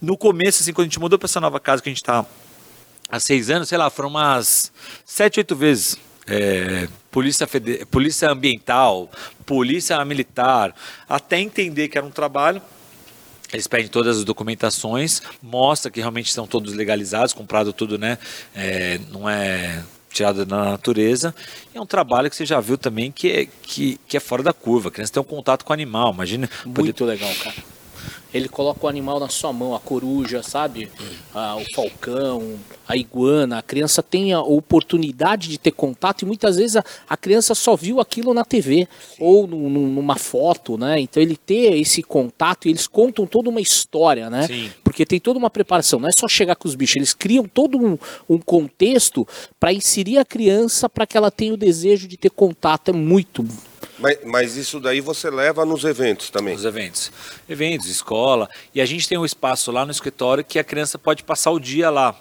no começo, assim, quando a gente mudou para essa nova casa que a gente está há seis anos, sei lá, foram umas sete, oito vezes. É, polícia, fede- polícia ambiental, polícia militar, até entender que era um trabalho. Eles pedem todas as documentações, mostra que realmente estão todos legalizados, comprado tudo, né? É, não é tirado da natureza. E é um trabalho que você já viu também que é, que, que é fora da curva. A criança tem um contato com o animal, imagina. poder- Muito legal, cara. Ele coloca o animal na sua mão, a coruja, sabe? Ah, o falcão, a iguana. A criança tem a oportunidade de ter contato e muitas vezes a, a criança só viu aquilo na TV ou no- no- numa foto, né? Então ele ter esse contato e eles contam toda uma história, né? Sim. Porque tem toda uma preparação, não é só chegar com os bichos, eles criam todo um, um contexto para inserir a criança para que ela tenha o desejo de ter contato. É muito. Mas, mas isso daí você leva nos eventos também. Nos eventos. Eventos, escola. E a gente tem um espaço lá no escritório que a criança pode passar o dia lá.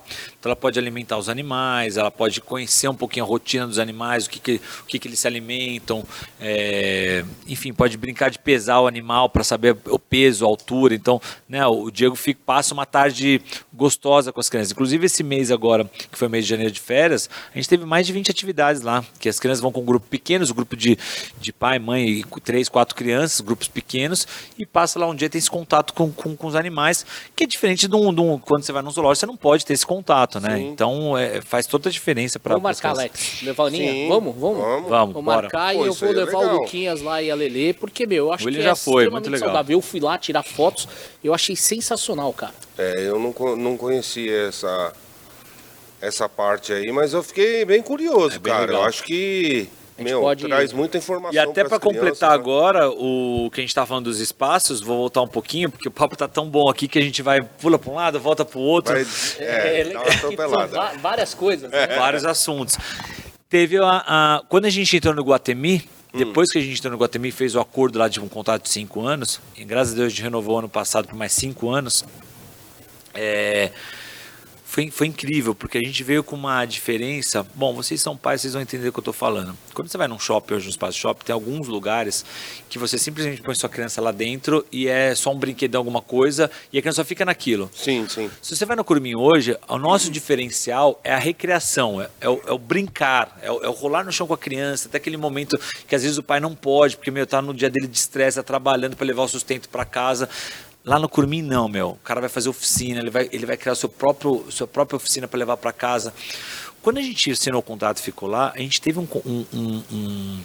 Então ela pode alimentar os animais, ela pode conhecer um pouquinho a rotina dos animais, o que, que, o que, que eles se alimentam. é, Enfim, pode brincar de pesar o animal para saber o peso, a altura. Então, né, o Diego fica, passa uma tarde gostosa com as crianças. Inclusive, esse mês agora, que foi mês de janeiro de férias, a gente teve mais de 20 atividades lá. Que as crianças vão com um grupo pequenos, um grupo de, de pai, mãe e três, quatro crianças, grupos pequenos, e passa lá um dia tem esse contato com, com, com os animais, que é diferente de um, de um- quando você vai no zoológico, você não pode ter esse contato, né? Sim. Então é, faz toda a diferença para Vamos marcar, Alex. Levar o Ninha? Sim, Vamos, vamos? vamos. Vamos, Vou bora. marcar Pô, e eu vou é levar legal. o Luquinhas lá e a Lelê, porque, meu, eu acho O William que já é foi, extremamente muito legal. saudável. Eu fui lá tirar fotos. Eu achei sensacional, cara. É, eu não, não conhecia essa, essa parte aí, mas eu fiquei bem curioso, É bem cara. legal. Eu acho que, A gente meu, pode- traz muita informação E até para completar né? agora o que a gente tá falando dos espaços, vou voltar um pouquinho, porque o papo tá tão bom aqui que a gente vai pula para um lado, volta para o outro. Vai, é, são atropelada. va- várias coisas. né? vários assuntos. Teve a, a- Quando a gente entrou no Guatemi, Hum. depois que a gente entrou no Guatemi, fez o acordo lá de um contrato de cinco anos, e graças a Deus a gente renovou ano passado por mais cinco anos. É, foi, foi incrível, porque a gente veio com uma diferença. Bom, vocês são pais, vocês vão entender o que eu estou falando. Quando você vai num shopping hoje, no espaço shopping, tem alguns lugares que você simplesmente põe sua criança lá dentro e é só um brinquedão, alguma coisa, e a criança só fica naquilo. Sim, sim. Se você vai no Curumim hoje, o nosso diferencial é a recreação, é, é o, é o brincar, é o, é o rolar no chão com a criança, até aquele momento que às vezes o pai não pode, porque meu, tá no dia dele de estresse, tá trabalhando para levar o sustento para casa. Lá no Curumim não, meu. O cara vai fazer oficina, ele vai, ele vai criar seu próprio, sua própria oficina para levar para casa. Quando a gente assinou o contrato e ficou lá, a gente teve um, um, um- um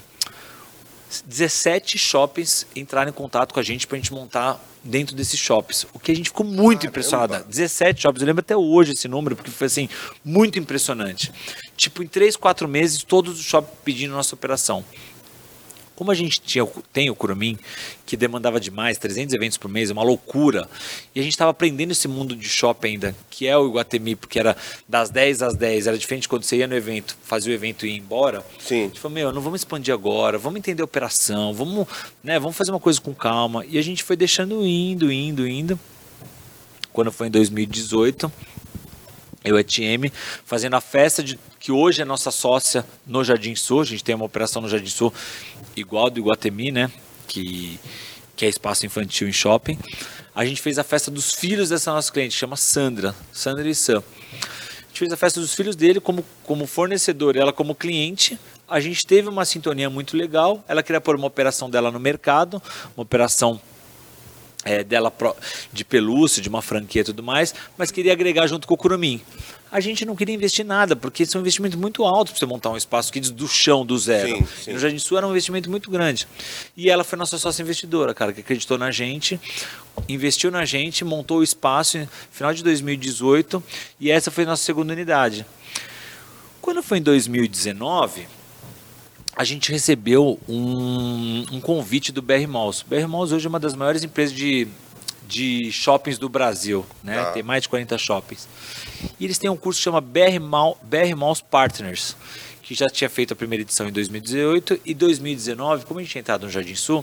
17 shoppings entraram em contato com a gente para a gente montar dentro desses shoppings. O que a gente ficou muito Caramba. impressionado. 17 shoppings, eu lembro até hoje esse número, porque foi assim, muito impressionante. Tipo, em 3, 4 meses, todos os shoppings pedindo nossa operação. Como a gente tinha, tem o Curumim, que demandava demais, 300 eventos por mês, é uma loucura, e a gente estava aprendendo esse mundo de shopping ainda, que é o Iguatemi, porque era das 10 às 10, era diferente quando você ia no evento, fazia o evento e ia embora. A Sim. gente falou, meu, não vamos expandir agora, vamos entender a operação, vamos, né, vamos fazer uma coisa com calma. E a gente foi deixando indo, indo, indo. Quando foi em 2018, eu e a TM fazendo a festa de que hoje é nossa sócia no Jardim Sul. A gente tem uma operação no Jardim Sul igual do Iguatemi, né? Que, que é espaço infantil em shopping. A gente fez a festa dos filhos dessa nossa cliente, chama Sandra, Sandra e Sam. A gente fez a festa dos filhos dele como, como fornecedor, ela como cliente. A gente teve uma sintonia muito legal. Ela queria pôr uma operação dela no mercado, uma operação é, dela de pelúcia, de uma franquia e tudo mais, mas queria agregar junto com o Curumim. A gente não queria investir nada, porque isso é um investimento muito alto para você montar um espaço kids do chão, do zero. Sim, sim. E no Jardim Sul era um investimento muito grande. E ela foi nossa sócia investidora, cara, que acreditou na gente, investiu na gente, montou o espaço no final de 2018, e essa foi a nossa segunda unidade. Quando foi em 2019, a gente recebeu um, um convite do BR Malls. BR Malls hoje é uma das maiores empresas de, de shoppings do Brasil, né? Tá. Tem mais de 40 shoppings. E eles têm um curso que chama BR, Mal, BR Malls Partners, que já tinha feito a primeira edição em 2018 e 2019, como a gente tinha entrado no Jardim Sul,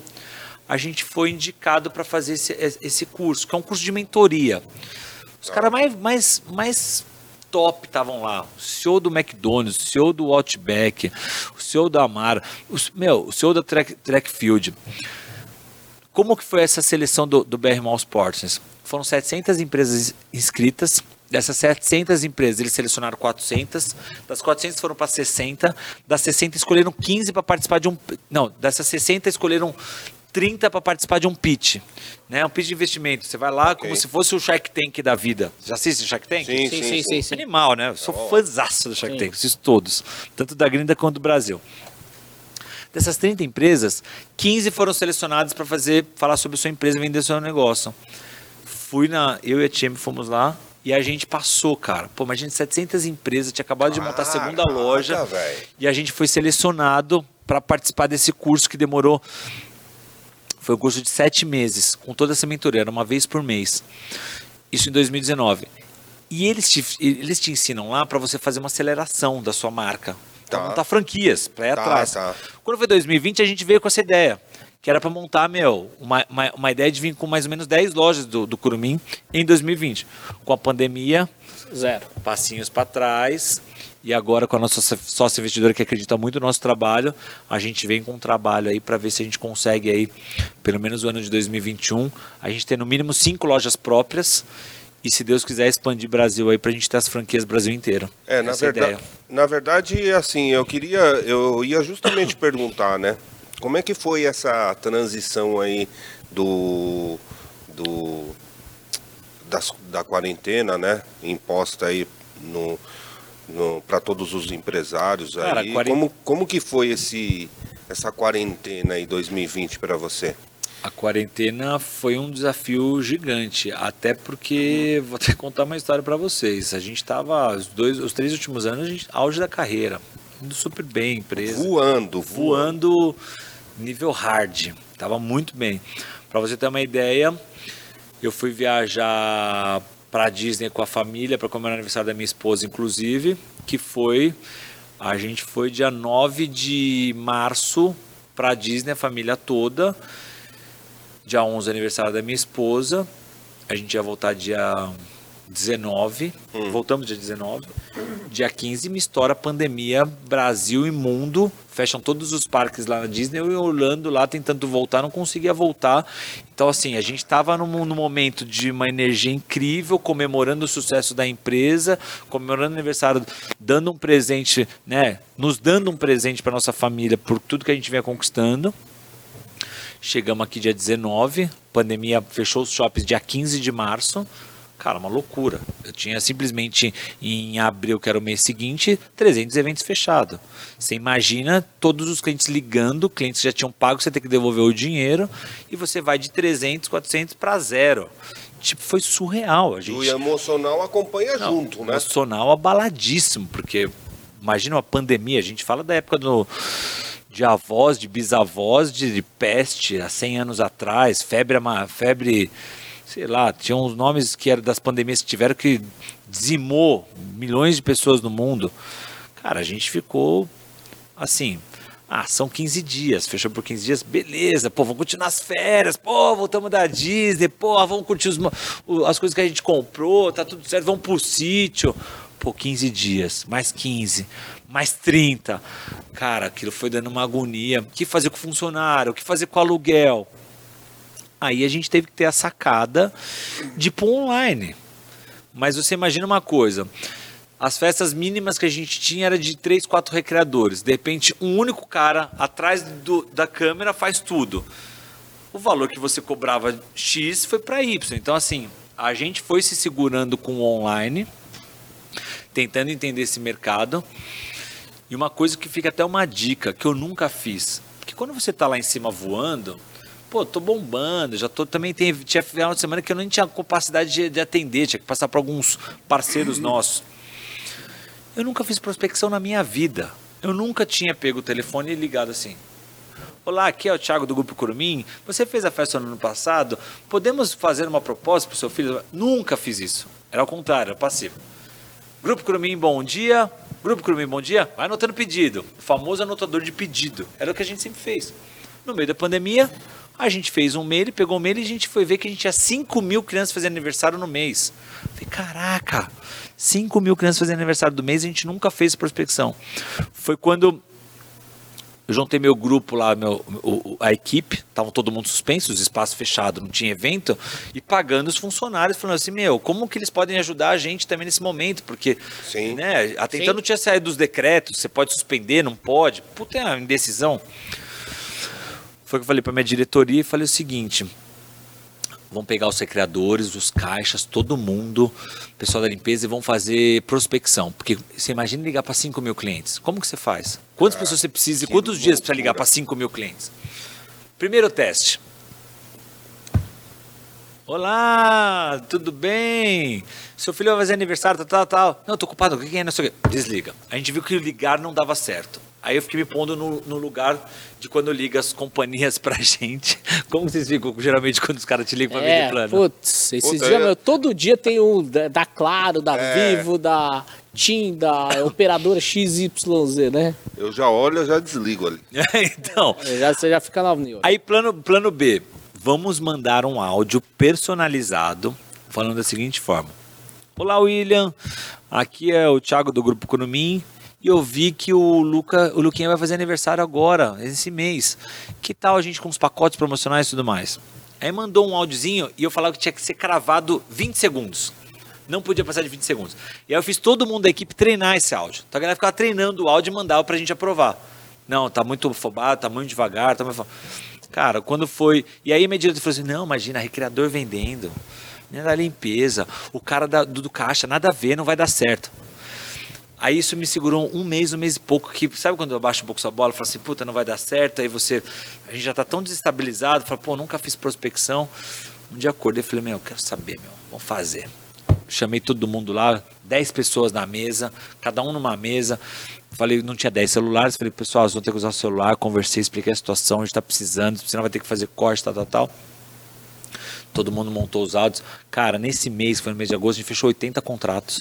a gente foi indicado para fazer esse, esse curso, que é um curso de mentoria. Os caras mais, mais, mais top estavam lá. O CEO do McDonald's, o CEO do Outback, o CEO da Amara, os, meu, o CEO da Track, Trackfield. Como que foi essa seleção do, do BR Mall Sports? Foram 700 empresas inscritas. Dessas 700 empresas, eles selecionaram 400. Das 400 foram para 60. Das 60 escolheram 15 para participar de um. Não, dessas 60 escolheram 30 para participar de um pitch. Né? Um pitch de investimento. Você vai lá como se fosse o Shark Tank da vida. Já assiste o Shark Tank? Sim, Sim, sim, sim, sim. sim. Animal, né? Eu sou fãzaço do Shark Sim. Tank, assisto todos. Tanto da gringa quanto do Brasil. Dessas 30 empresas, 15 foram selecionadas para fazer falar sobre sua empresa e vender seu negócio. Fui na, eu e a TM fomos lá e a gente passou, cara. Pô, imagina 700 empresas, tinha acabado de montar a segunda Caraca, loja velho. e a gente foi selecionado para participar desse curso que demorou foi um curso de sete meses, com toda essa mentoria, era uma vez por mês. Isso em 2019. E eles te, eles te ensinam lá para você fazer uma aceleração da sua marca. Para Tá. montar franquias, para ir Tá, atrás. tá. Quando foi 2020, a gente veio com essa ideia. Que era para montar, meu, uma, uma, uma ideia de vir com mais ou menos 10 lojas do, do Curumim em 2020. Com a pandemia, Zero. passinhos para trás. E agora, com a nossa sócia investidora que acredita muito no nosso trabalho, a gente vem com um trabalho aí para ver se a gente consegue aí, pelo menos o ano de 2021, a gente ter no mínimo cinco lojas próprias e, se Deus quiser, expandir Brasil aí para a gente ter as franquias Brasil inteiro. É, na é verdade, ideia. na verdade, assim, eu queria, eu ia justamente perguntar, né? Como é que foi essa transição aí do, do das- da quarentena, né? Imposta aí no para todos os empresários Cara, aí. quaren- Como, como que foi esse essa quarentena aí 2020 para você? A quarentena foi um desafio gigante, até porque vou até contar uma história para vocês. A gente estava os dois, os três últimos anos, a gente, auge da carreira, indo super bem, empresa, Voando, voando. voando nível hard, tava muito bem. Para você ter uma ideia, eu fui viajar para Disney com a família para comemorar o aniversário da minha esposa, inclusive, que foi a gente foi dia 9 de março para Disney, a família toda. Dia 11 aniversário da minha esposa. A gente ia voltar dia 19. Voltamos dia 19. Dia 15 me estoura a pandemia Brasil e mundo. Fecham todos os parques lá na Disney. Eu em Orlando lá tentando voltar, não conseguia voltar. Então, assim, a gente estava num, num momento de uma energia incrível, comemorando o sucesso da empresa, comemorando o aniversário, dando um presente, né? Nos dando um presente para nossa família por tudo que a gente vinha conquistando. Chegamos aqui dia 19, pandemia fechou os shoppings dia 15 de março. Cara, uma loucura. Eu tinha simplesmente em abril, que era o mês seguinte, 300 eventos fechados. Você imagina todos os clientes ligando, clientes que já tinham pago, você tem que devolver o dinheiro e você vai de 300, 400 para zero. Tipo, foi surreal. A E gente o emocional acompanha não, junto, né? Emocional abaladíssimo, porque imagina uma pandemia, a gente fala da época do, de avós, de bisavós, de, de peste, há 100 anos atrás, febre, febre, sei lá, tinha uns nomes que eram das pandemias que tiveram que dizimou milhões de pessoas no mundo. Cara, a gente ficou assim, ah, são 15 dias, fechou por 15 dias, beleza, pô, vamos continuar as férias, pô, voltamos da Disney, pô, vamos curtir os as coisas que a gente comprou, tá tudo certo, vamos pro sítio. Pô, 15 dias, mais 15, mais 30. Cara, aquilo foi dando uma agonia. O que fazer com o funcionário? O que fazer com o aluguel? Aí a gente teve que ter a sacada de pôr online. Mas você imagina uma coisa: as festas mínimas que a gente tinha era de três, quatro recreadores. De repente, um único cara atrás do- da câmera faz tudo. O valor que você cobrava X foi para Y. Então, assim, a gente foi se segurando com o online, tentando entender esse mercado. E uma coisa que fica até uma dica que eu nunca fiz, que quando você tá lá em cima voando, pô, tô bombando, já tô também tem tinha final de semana que eu nem tinha capacidade de, de atender, tinha que passar para alguns parceiros nossos. Eu nunca fiz prospecção na minha vida. Eu nunca tinha pego o telefone e ligado assim. Olá, aqui é o Thiago do Grupo Curumim. Você fez a festa no ano passado? Podemos fazer uma proposta para o seu filho? Nunca fiz isso. Era ao contrário, era passivo. Grupo Curumim, bom dia. Grupo Curumim, bom dia. Vai anotando pedido. O famoso anotador de pedido. Era o que a gente sempre fez. No meio da pandemia, a gente fez um mail, pegou o mail e a gente foi ver que a gente tinha 5 mil crianças fazendo aniversário no mês. Falei, caraca, 5 mil crianças fazendo aniversário do mês e a gente nunca fez prospecção. Foi quando eu juntei meu grupo lá, meu, a equipe, estavam todo mundo suspenso, os espaços fechados, não tinha evento, e pagando os funcionários, falando assim, meu, como que eles podem ajudar a gente também nesse momento? Porque, Sim. né, até Sim. então não tinha saído dos decretos, você pode suspender, não pode, puta, é uma indecisão. Foi o que eu falei para minha diretoria e falei o seguinte, vão pegar os recreadores, os caixas, todo mundo, o pessoal da limpeza e vão fazer prospecção. Porque você imagina ligar para 5 mil clientes. Como que você faz? Quantas pessoas você precisa e quantos dias precisa ligar para 5 mil clientes? Primeiro teste. Olá, tudo bem? Seu filho vai fazer aniversário, tal, tal, tal. Não, tô ocupado, quem é? Não sei o quê. Desliga. A gente viu que o ligar não dava certo. Aí eu fiquei me pondo no, no lugar de quando liga as companhias pra gente. Como vocês ficam geralmente quando os caras te ligam pra É, vender plano? putz, esses dias, eu- meu, todo dia tem um da, da Claro, da É. Vivo, da TIM, da operadora XYZ, né? Eu já olho, eu já desligo ali. então, Já, você já fica na New aí plano, plano B. Vamos mandar um áudio personalizado falando da seguinte forma. Olá, William. Aqui é o Thiago do Grupo Curumim. E eu vi que o, Luca, o Luquinha vai fazer aniversário agora, esse mês. Que tal a gente com os pacotes promocionais e tudo mais? Aí mandou um áudiozinho e eu falava que tinha que ser cravado 20 segundos. Não podia passar de 20 segundos. E aí eu fiz todo mundo da equipe treinar esse áudio. Então a galera ficava treinando o áudio e mandava pra gente aprovar. Não, tá muito afobado, tá muito devagar, tá muito... Cara, quando foi... E aí minha diretora falou assim, não, imagina, recreador vendendo, menina da limpeza, o cara da- do, do caixa, nada a ver, não vai dar certo. Aí isso me segurou um mês, um mês e pouco, que sabe quando eu baixo um pouco sua bola, falo assim, puta, não vai dar certo, aí você, a gente já tá tão desestabilizado, fala, pô, nunca fiz prospecção. Um dia acordei e falei, meu, eu quero saber, meu, vamos fazer. Chamei todo mundo lá, 10 pessoas na mesa, cada um numa mesa. Falei, não tinha 10 celulares, falei, pessoal, vocês vão ter que usar o celular, conversei, expliquei a situação, a gente tá precisando, senão vai ter que fazer corte, tal, tal, tal. Todo mundo montou os áudios. Cara, nesse mês, foi no mês de agosto, a gente fechou 80 contratos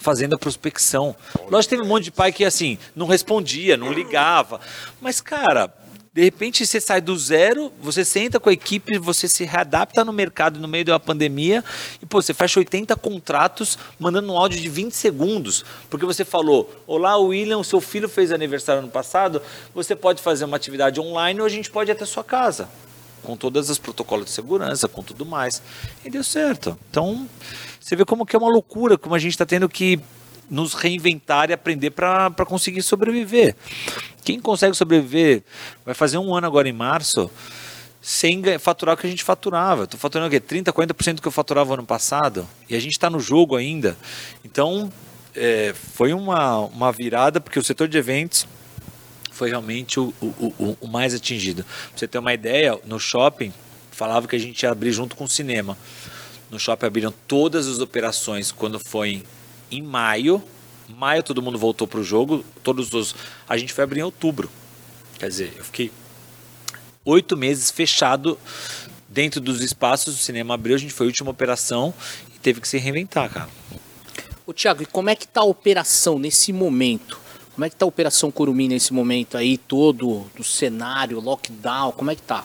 fazendo a prospecção. Lógico, teve um monte de pai que, assim, não respondia, não ligava. Mas, cara, de repente você sai do zero, você senta com a equipe, você se readapta no mercado no meio da pandemia e pô, você fecha 80 contratos mandando um áudio de 20 segundos, porque você falou: "Olá, William, seu filho fez aniversário ano passado, você pode fazer uma atividade online ou a gente pode ir até sua casa" com todas as protocolos de segurança, com tudo mais. E deu certo. Então, você vê como que é uma loucura, como a gente está tendo que nos reinventar e aprender para conseguir sobreviver. Quem consegue sobreviver vai fazer um ano agora em março sem faturar o que a gente faturava. Estou faturando o quê? 30%, 40% do que eu faturava ano passado. E a gente está no jogo ainda. Então, é, foi uma, uma virada, porque o setor de eventos foi realmente o, o, o, o mais atingido. Pra você ter uma ideia, no shopping, falava que a gente ia abrir junto com o cinema. No shopping abriram todas as operações quando foi em maio. Maio todo mundo voltou para o jogo. Todos os. A gente foi abrir em outubro. Quer dizer, eu fiquei oito meses fechado dentro dos espaços. O cinema abriu, a gente foi a última operação e teve que se reinventar, cara. Ô, Thiago, e como é que tá a operação nesse momento? Como é que está a Operação Curumim nesse momento aí, todo do cenário, lockdown, como é que tá?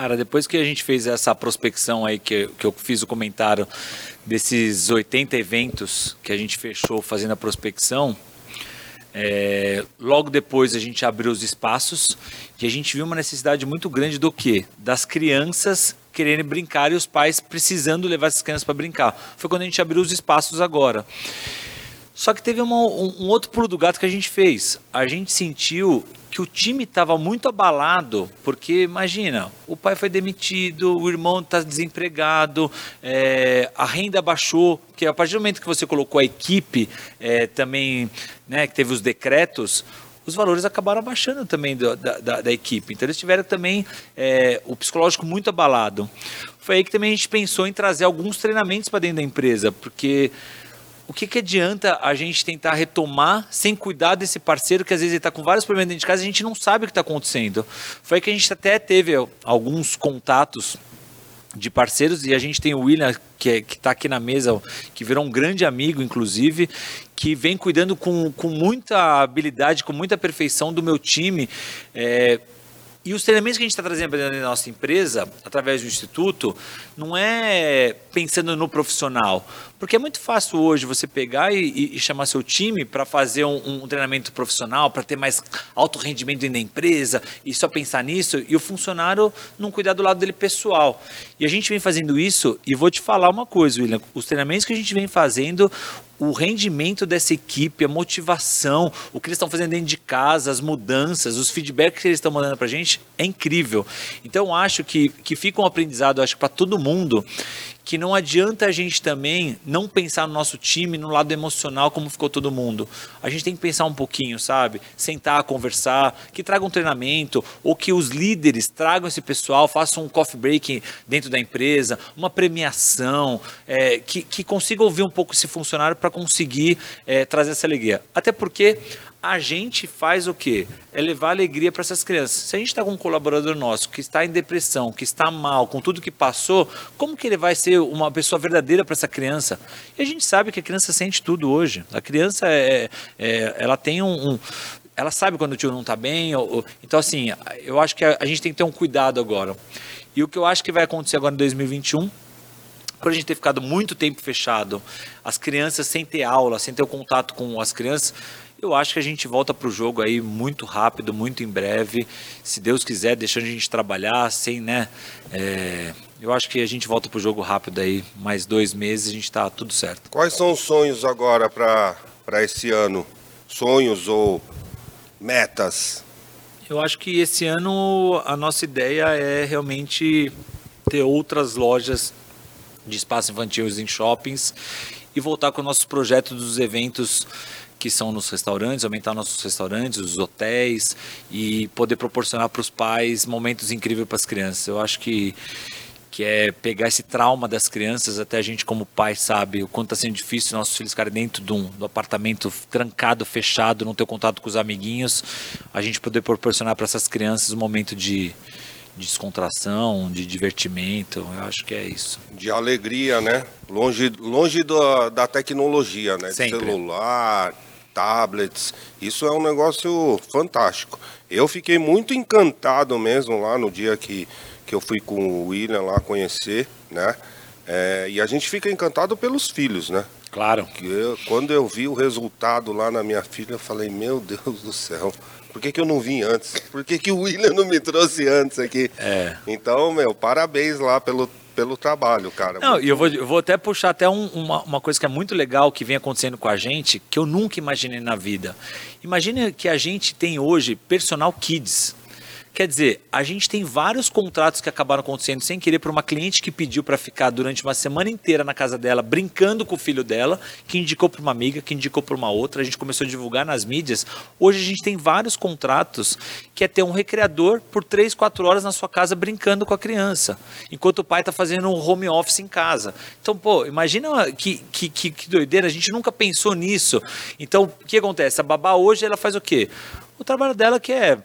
Cara, depois que a gente fez essa prospecção aí, que, que eu fiz o comentário desses 80 eventos que a gente fechou fazendo a prospecção, é, logo depois a gente abriu os espaços e a gente viu uma necessidade muito grande do que? Das crianças quererem brincar e os pais precisando levar essas crianças para brincar. Foi quando a gente abriu os espaços agora. Só que teve uma, um, um, outro pulo do gato que a gente fez. A gente sentiu que o time estava muito abalado, porque imagina, o pai foi demitido, o irmão está desempregado, é, a renda baixou, porque a partir do momento que você colocou a equipe é, também, né, que teve os decretos, os valores acabaram baixando também da, da, da, equipe. Então eles tiveram também é, o psicológico muito abalado. Foi aí que também a gente pensou em trazer alguns treinamentos para dentro da empresa, porque o que, que adianta a gente tentar retomar sem cuidar desse parceiro que às vezes ele está com vários problemas dentro de casa e a gente não sabe o que está acontecendo? Foi que a gente até teve alguns contatos de parceiros e a gente tem o William que é, está aqui na mesa, que virou um grande amigo, inclusive, que vem cuidando com, com muita habilidade, com muita perfeição do meu time. É, e os treinamentos que a gente está trazendo para dentro da nossa empresa, através do Instituto, não é pensando no profissional. Porque é muito fácil hoje você pegar e, e chamar seu time para fazer um, um, treinamento profissional, para ter mais alto rendimento da empresa e só pensar nisso, e o funcionário não cuidar do lado dele pessoal. E a gente vem fazendo isso, e vou te falar uma coisa, William: os treinamentos que a gente vem fazendo, o rendimento dessa equipe, a motivação, o que eles estão fazendo dentro de casa, as mudanças, os feedbacks que eles estão mandando para a gente, é incrível. Então, acho que, que fica um aprendizado, acho para todo mundo, que não adianta a gente também não pensar no nosso time, no lado emocional, como ficou todo mundo. A gente tem que pensar um pouquinho, sabe? Sentar, conversar, que traga um treinamento, ou que os líderes tragam esse pessoal, façam um coffee break dentro da empresa, uma premiação, é, que, que consiga ouvir um pouco esse funcionário para conseguir é, trazer essa alegria. Até porque a gente faz o quê? É levar alegria para essas crianças. Se a gente está com um colaborador nosso que está em depressão, que está mal, com tudo que passou, como que ele vai ser uma pessoa verdadeira para essa criança? E a gente sabe que a criança sente tudo hoje. A criança é, é ela tem um, um ela sabe quando o tio não está bem. Ou, ou, então, assim, eu acho que a, a, gente tem que ter um cuidado agora. E o que eu acho que vai acontecer agora em 2021, por a gente ter ficado muito tempo fechado, as crianças sem ter aula, sem ter o contato com as crianças, eu acho que a gente volta para o jogo aí muito rápido, muito em breve. Se Deus quiser, deixando a gente trabalhar, sem, né? É, eu acho que a gente volta para o jogo rápido aí, mais dois meses a gente está tudo certo. Quais são os sonhos agora para esse ano? Sonhos ou metas? Eu acho que esse ano a nossa ideia é realmente ter outras lojas de espaço infantil em shoppings e voltar com nossos projetos dos eventos que são nos restaurantes, aumentar nossos restaurantes, os hotéis e poder proporcionar para os pais momentos incríveis para as crianças. Eu acho que que é pegar esse trauma das crianças, até a gente como pai sabe o quanto está sendo difícil nossos filhos ficarem dentro de um, do apartamento trancado, fechado, não ter contato com os amiguinhos, a gente poder proporcionar para essas crianças um momento de, de descontração, de divertimento, eu acho que é isso. De alegria, né? Longe, longe da, da tecnologia, né? Sempre. De celular, tablets, isso é um negócio fantástico. Eu fiquei muito encantado mesmo lá no dia que que eu fui com o William lá conhecer, né? É, e a gente fica encantado pelos filhos, né? Claro. Que eu, quando eu vi o resultado lá na minha filha, eu falei, meu Deus do céu, por que, que eu não vim antes? Por que, que o William não me trouxe antes aqui? É. Então, meu, parabéns lá pelo, pelo trabalho, cara. Não, e eu vou, eu vou até puxar até um- uma, uma coisa que é muito legal que vem acontecendo com a gente, que eu nunca imaginei na vida. Imagina que a gente tem hoje personal kids. Quer dizer, a gente tem vários contratos que acabaram acontecendo sem querer para uma cliente que pediu para ficar durante uma semana inteira na casa dela, brincando com o filho dela, que indicou para uma amiga, que indicou para uma outra. A gente começou a divulgar nas mídias. Hoje a gente tem vários contratos que é ter um recreador por 3, 4 horas na sua casa brincando com a criança, enquanto o pai está fazendo um home office em casa. Então, pô, imagina que, que, que, que doideira, a gente nunca pensou nisso. Então, o que acontece? A babá hoje ela faz o quê? O trabalho dela que é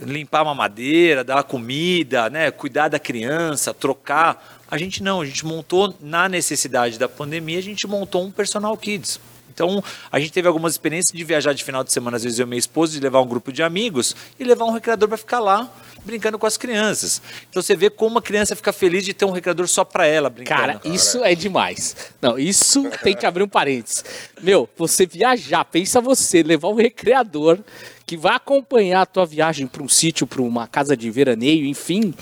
limpar uma madeira, dar comida, né, cuidar da criança, trocar. A gente não, a gente montou na necessidade da pandemia, a gente montou um personal kids. Então, a gente teve algumas experiências de viajar de final de semana, às vezes eu e minha esposa, de levar um grupo de amigos e levar um recreador para ficar lá brincando com as crianças. Então você vê como a criança fica feliz de ter um recreador só para ela brincando. Cara, isso é demais. Não, isso tem que abrir um parênteses. Meu, você viajar, pensa você, levar um recreador que vai acompanhar a tua viagem para um sítio, para uma casa de veraneio, enfim.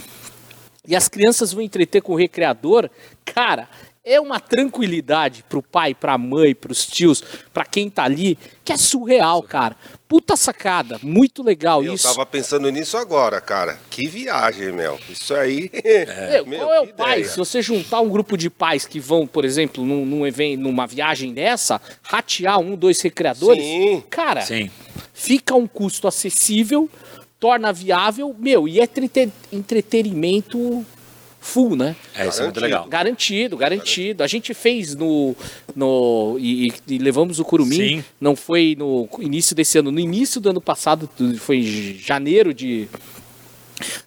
E as crianças vão entreter com o recreador. Cara, é uma tranquilidade pro pai, pra mãe, pros tios, pra quem tá ali, que é surreal, cara. Puta sacada, muito legal Eu isso. tava pensando nisso agora, cara. Que viagem, meu. Isso aí. Meu, Meu, qual é o pai? ideia. Se você juntar um grupo de pais que vão, por exemplo, num, num evento, numa viagem dessa, ratear um, dois recreadores, Sim. cara, Sim. fica um custo acessível, torna viável, meu, e é entrete- entretenimento full, né? É, isso é muito legal. Garantido, garantido. A gente fez no. no e, e- e levamos o Curumim. Sim. Não foi no início desse ano, no início do ano passado, foi em janeiro de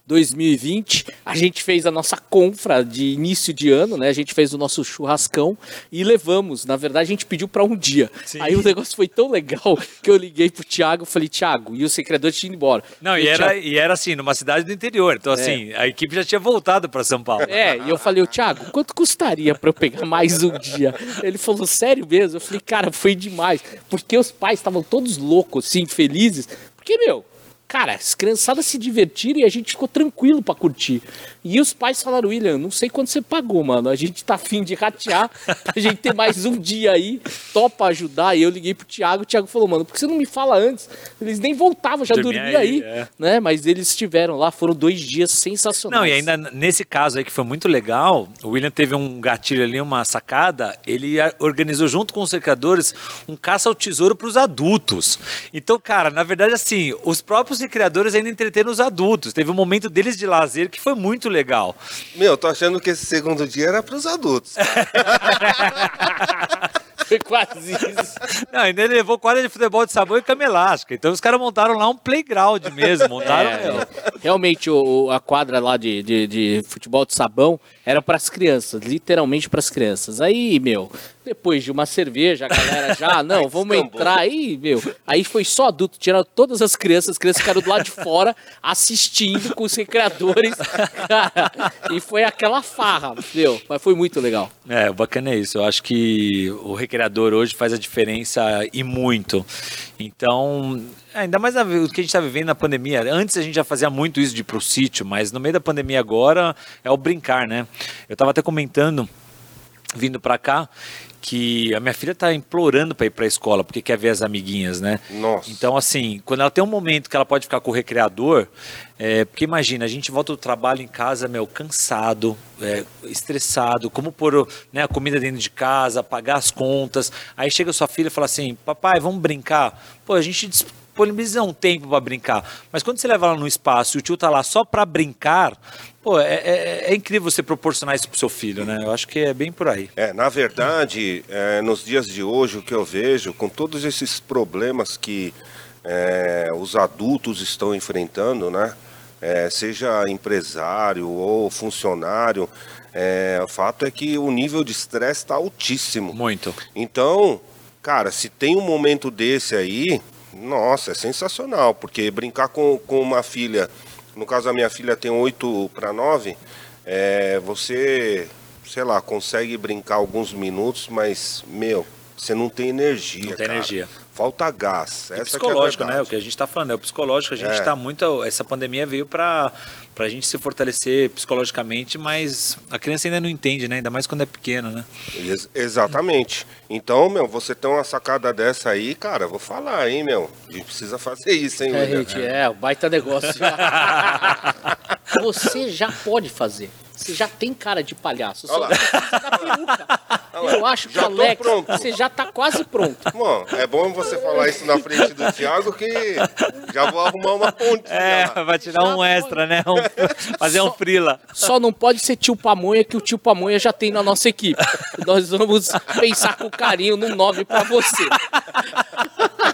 2020. A gente fez a nossa confra de início de ano, né? A gente fez o nosso churrascão e levamos. Na verdade, a gente pediu para um dia. Sim. Aí o negócio foi tão legal que eu liguei pro Thiago e falei: Thiago, e o secretário tinha ido embora. Não, E e o era, Thiago- e era assim, numa cidade do interior. Então, assim, a equipe já tinha voltado para São Paulo. É, e eu falei, ô Thiago, quanto custaria pra eu pegar mais um dia? Ele falou, sério mesmo? Eu falei, cara, foi demais. Porque os pais estavam todos loucos, assim, felizes. Porque, meu, cara, as criançadas se divertiram e a gente ficou tranquilo pra curtir. E os pais falaram, William, não sei quanto você pagou, mano. A gente tá afim de ratear pra gente ter mais um dia aí. Topa ajudar. E eu liguei pro Thiago, o Thiago falou, mano, por que você não me fala antes? Eles nem voltavam, já Dormia dormia aí, aí, é. né? Mas eles estiveram lá, foram dois dias sensacionais. Não, e ainda nesse caso aí que foi muito legal, o William teve um gatilho ali, uma sacada, ele a- organizou junto com os recreadores um caça ao tesouro para os adultos. Então, cara, na verdade, assim, os próprios recreadores ainda entreteram os adultos. Teve um momento deles de lazer que foi muito legal. Meu, tô achando que esse segundo dia era pros adultos. Foi quase isso. Não, ainda ele levou quadra de futebol de sabão e cama elástica. Então os caras montaram lá um playground mesmo, montaram... É, realmente, o- a quadra lá de, de, de futebol de sabão era para as crianças, literalmente para as crianças. Aí, meu, depois de uma cerveja, a galera já, não, vamos entrar aí, meu. Aí foi só adulto, tiraram todas as crianças, as crianças ficaram do lado de fora assistindo com os recreadores, cara. E foi aquela farra, meu. Mas foi muito legal. É, o bacana é isso. Eu acho que o recreador hoje faz a diferença e muito. Então, ainda mais a- o que a gente está vivendo na pandemia. Antes a gente já fazia muito isso de ir pro sítio, mas no meio da pandemia agora é o brincar, né? Eu estava até comentando, vindo para cá, que a minha filha tá implorando para ir para a escola porque quer ver as amiguinhas, né? Nossa. Então, assim, quando ela tem um momento que ela pode ficar com o recreador, é, porque imagina, a gente volta do trabalho em casa, meu, cansado, é, estressado, como pôr né, a comida dentro de casa, pagar as contas. Aí chega sua filha e fala assim: papai, vamos brincar? Pô, a gente disponibiliza um tempo para brincar. Mas quando você leva ela no espaço e o tio tá lá só para brincar, pô, é, é, é, incrível você proporcionar isso pro seu filho, né? Eu acho que é bem por aí. É, na verdade, é, nos dias de hoje, o que eu vejo, com todos esses problemas que é, os adultos estão enfrentando, né? É, seja empresário ou funcionário, é, o fato é que o nível de estresse está altíssimo. Muito. Então, cara, se tem um momento desse aí, nossa, é sensacional, porque brincar com, com uma filha, no caso a minha filha tem 8 para 9, é, você, sei lá, consegue brincar alguns minutos, mas, meu, você não tem energia. Não tem cara. energia. Falta gás. E Essa psicológico, que é a né? O que a gente está falando é o psicológico. A gente É. está muito. Essa pandemia veio para a gente se fortalecer psicologicamente, mas a criança ainda não entende, né? Ainda mais quando é pequena, né? Ex- exatamente. Então, meu, você tem uma sacada dessa aí, cara, vou falar, hein, meu. A gente precisa fazer isso, hein, É, William? gente, é, o baita negócio. Você já pode fazer. Você já tem cara de palhaço. Só Olha lá. precisa da peruca. Eu acho que Já tô Alex, pronto. você já tá quase pronto. Bom, é bom você falar isso na frente do Thiago que já vou arrumar uma pontinha É, lá. vai tirar um Já extra, né? Um- fazer um Só- frila. Só não pode ser tio Pamonha, que o tio Pamonha já tem na nossa equipe. Nós vamos pensar com carinho num nome pra você.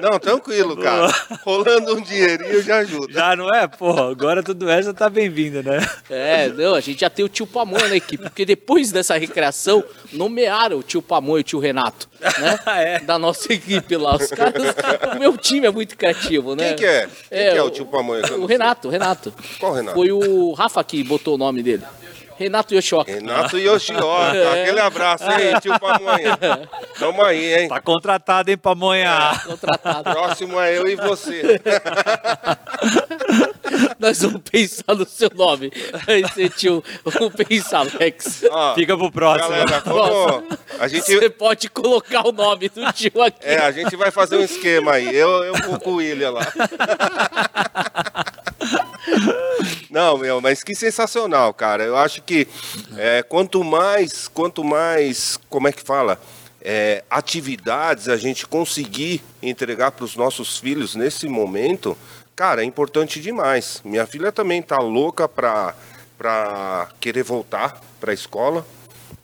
Não, tranquilo, cara. Rolando um dinheirinho já ajuda. Já não é? Pô, agora tudo extra tá bem-vindo, né? É, não, a gente já tem o tio Pamonha na equipe, porque depois dessa recreação, nomearam o tio Pamonha e o tio Renato, né? É. Da nossa equipe lá. Os caras, o meu time é muito criativo, né? Quem que é? Quem É, que é o o- tio Pamonha? O? Renato, o Renato. Qual Renato? Foi o Rafa que botou o nome dele. Renato Yoshioka. Renato Yoshioka. É. Aquele abraço, hein, tio Pamonha. Tamo aí, hein? Tá contratado, hein, Pamonha? Contratado. Próximo é eu e você. Nós vamos pensar no seu nome. Aí você, tio, vamos pensar, Alex. Ó, Fica pro próximo. Galera, como a gente, Você pode colocar o nome do tio aqui. é, a gente vai fazer um esquema aí. Eu, eu vou com o William lá. Não, meu, mas que sensacional, cara. Eu acho que é, quanto mais, quanto mais, como é que fala? É, atividades a gente conseguir entregar para os nossos filhos nesse momento, cara, é importante demais. Minha filha também tá louca para para querer voltar para a escola,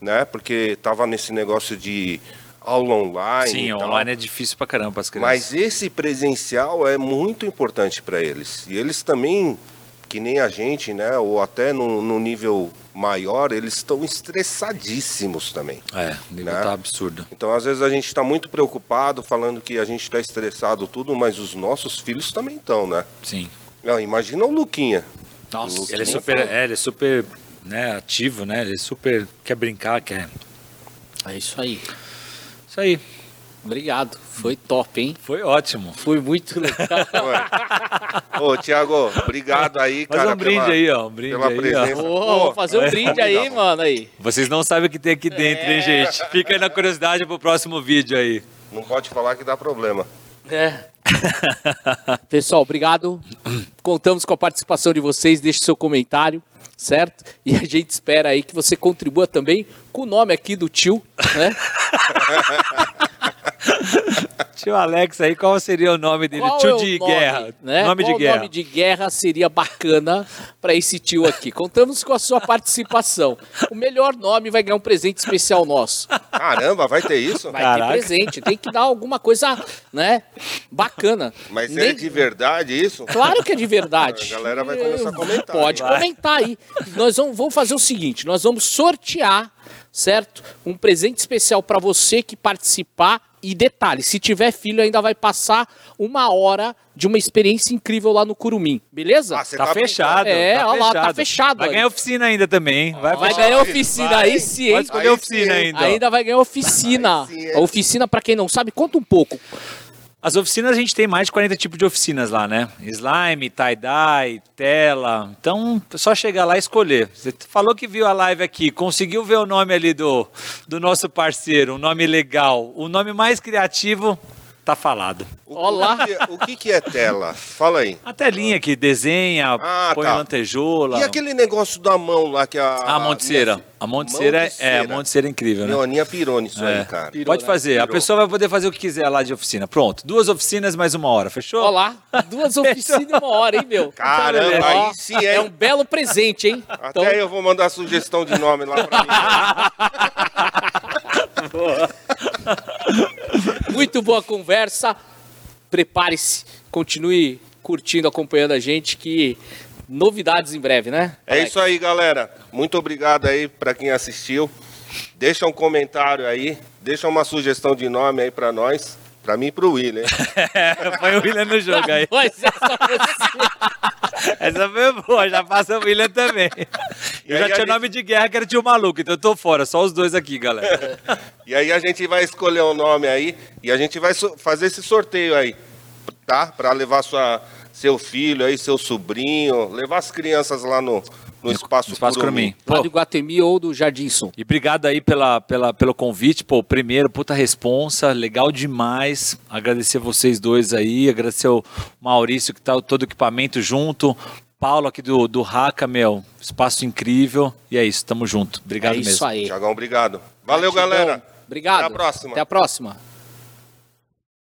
né? Porque tava nesse negócio de aula online. Sim, online é difícil pra caramba as crianças. Mas esse presencial é muito importante para eles. E eles também, que nem a gente, né? Ou até no, no nível maior, eles estão estressadíssimos também. É, o nível Né? tá absurdo. Então, às vezes, a gente está muito preocupado, falando que a gente está estressado tudo, mas os nossos filhos também estão, né? Sim. Não, imagina o Luquinha. Nossa, Luquinha Ele é tá- super, é, ele é super né, ativo, né? Ele é super quer brincar, quer. É isso aí. Isso aí. Obrigado. Foi top, hein? Foi ótimo. Foi muito legal. Ué. Ô, Tiago, obrigado aí, Faz cara. um brinde pela- aí, ó. Um brinde pela aí, presença. Ô, vou fazer um é, brinde aí, mano, aí. Vocês não sabem o que tem aqui dentro, hein, gente? Fica aí na curiosidade pro próximo vídeo aí. Não pode falar que dá problema. É. Pessoal, obrigado. Contamos com a participação de vocês. Deixe seu comentário, certo? E a gente espera aí que você contribua também com o nome aqui do tio, né? Tio Alex aí, qual seria o nome dele? Qual tio é de nome, guerra. né? Nome Qual de guerra. nome de guerra seria bacana para esse tio aqui? Contamos com a sua participação. O melhor nome vai ganhar um presente especial nosso. Caramba, vai ter isso? Vai Caraca. ter presente, tem que dar alguma coisa, né, bacana. Mas Nem- é de verdade isso? Claro que é de verdade. A galera vai começar a comentar. Pode Vai. comentar aí. Nós vamos, vamos fazer o seguinte: nós vamos sortear, certo? Um presente especial para você que participar. E detalhe, se tiver filho, ainda vai passar uma hora de uma experiência incrível lá no Curumim, beleza? Ah, você Tá, tá fechado. É, tá olha lá, tá fechado. Vai aí. ganhar oficina ainda também, hein? Vai, Vai ganhar oficina vai. aí sim, hein? Pode escolher Aí oficina sim. ainda. Ainda vai ganhar oficina. Sim? A oficina, para quem não sabe, conta um pouco. As oficinas, a gente tem mais de 40 tipos de oficinas lá, né? Slime, tie-dye, tela. Então, é só chegar lá e escolher. Você falou que viu a live aqui, conseguiu ver o nome ali do, do nosso parceiro, um nome legal, o nome mais criativo, tá falado. O, Olá. O, que, é- o que que é tela? Fala aí. A telinha que desenha, Ah, põe tá. lantejoula. E aquele negócio da mão lá que a. A mão de cera. A mão de cera é, é, a mão de cera é incrível, né? Leoninha pirone isso É. aí, cara. Pirou, Pode né? fazer. A Pirou. pessoa vai poder fazer o que quiser lá de oficina. Pronto. Duas oficinas mais uma hora. Fechou? Olá, duas oficinas em uma hora, hein, meu? Caramba, Ó, aí sim, É hein? um belo presente, hein? Até Então, eu vou mandar sugestão de nome lá pra mim. muito boa conversa. Prepare-se, continue curtindo, acompanhando a gente, que novidades em breve, né? É isso aí, galera. Muito obrigado aí pra quem assistiu. Deixa um comentário aí, deixa uma sugestão de nome aí pra nós, pra mim e pro William. Põe o William no jogo aí. É só você. Essa foi boa, já passa o William também. E Eu já tinha gente- nome de guerra que era tio maluco, então eu tô fora, só os dois aqui, galera. E aí a gente vai escolher um nome aí e a gente vai so- fazer esse sorteio aí, tá? Pra levar sua, seu filho aí, seu sobrinho, levar as crianças lá no, no Espaço, Espaço Curumim. Curumim. Lá do Guatemi ou do Jardinson. E obrigado aí pela, pela, pelo convite, pô, primeiro, puta responsa, legal demais, agradecer vocês dois aí, agradecer o Maurício que tá todo o equipamento junto, Paulo aqui do, do Raca, meu, espaço incrível, e é isso, tamo junto, obrigado é mesmo. isso aí. Tiagão, obrigado. Valeu, Gratidão. galera. Obrigado. Até a próxima. Até a próxima.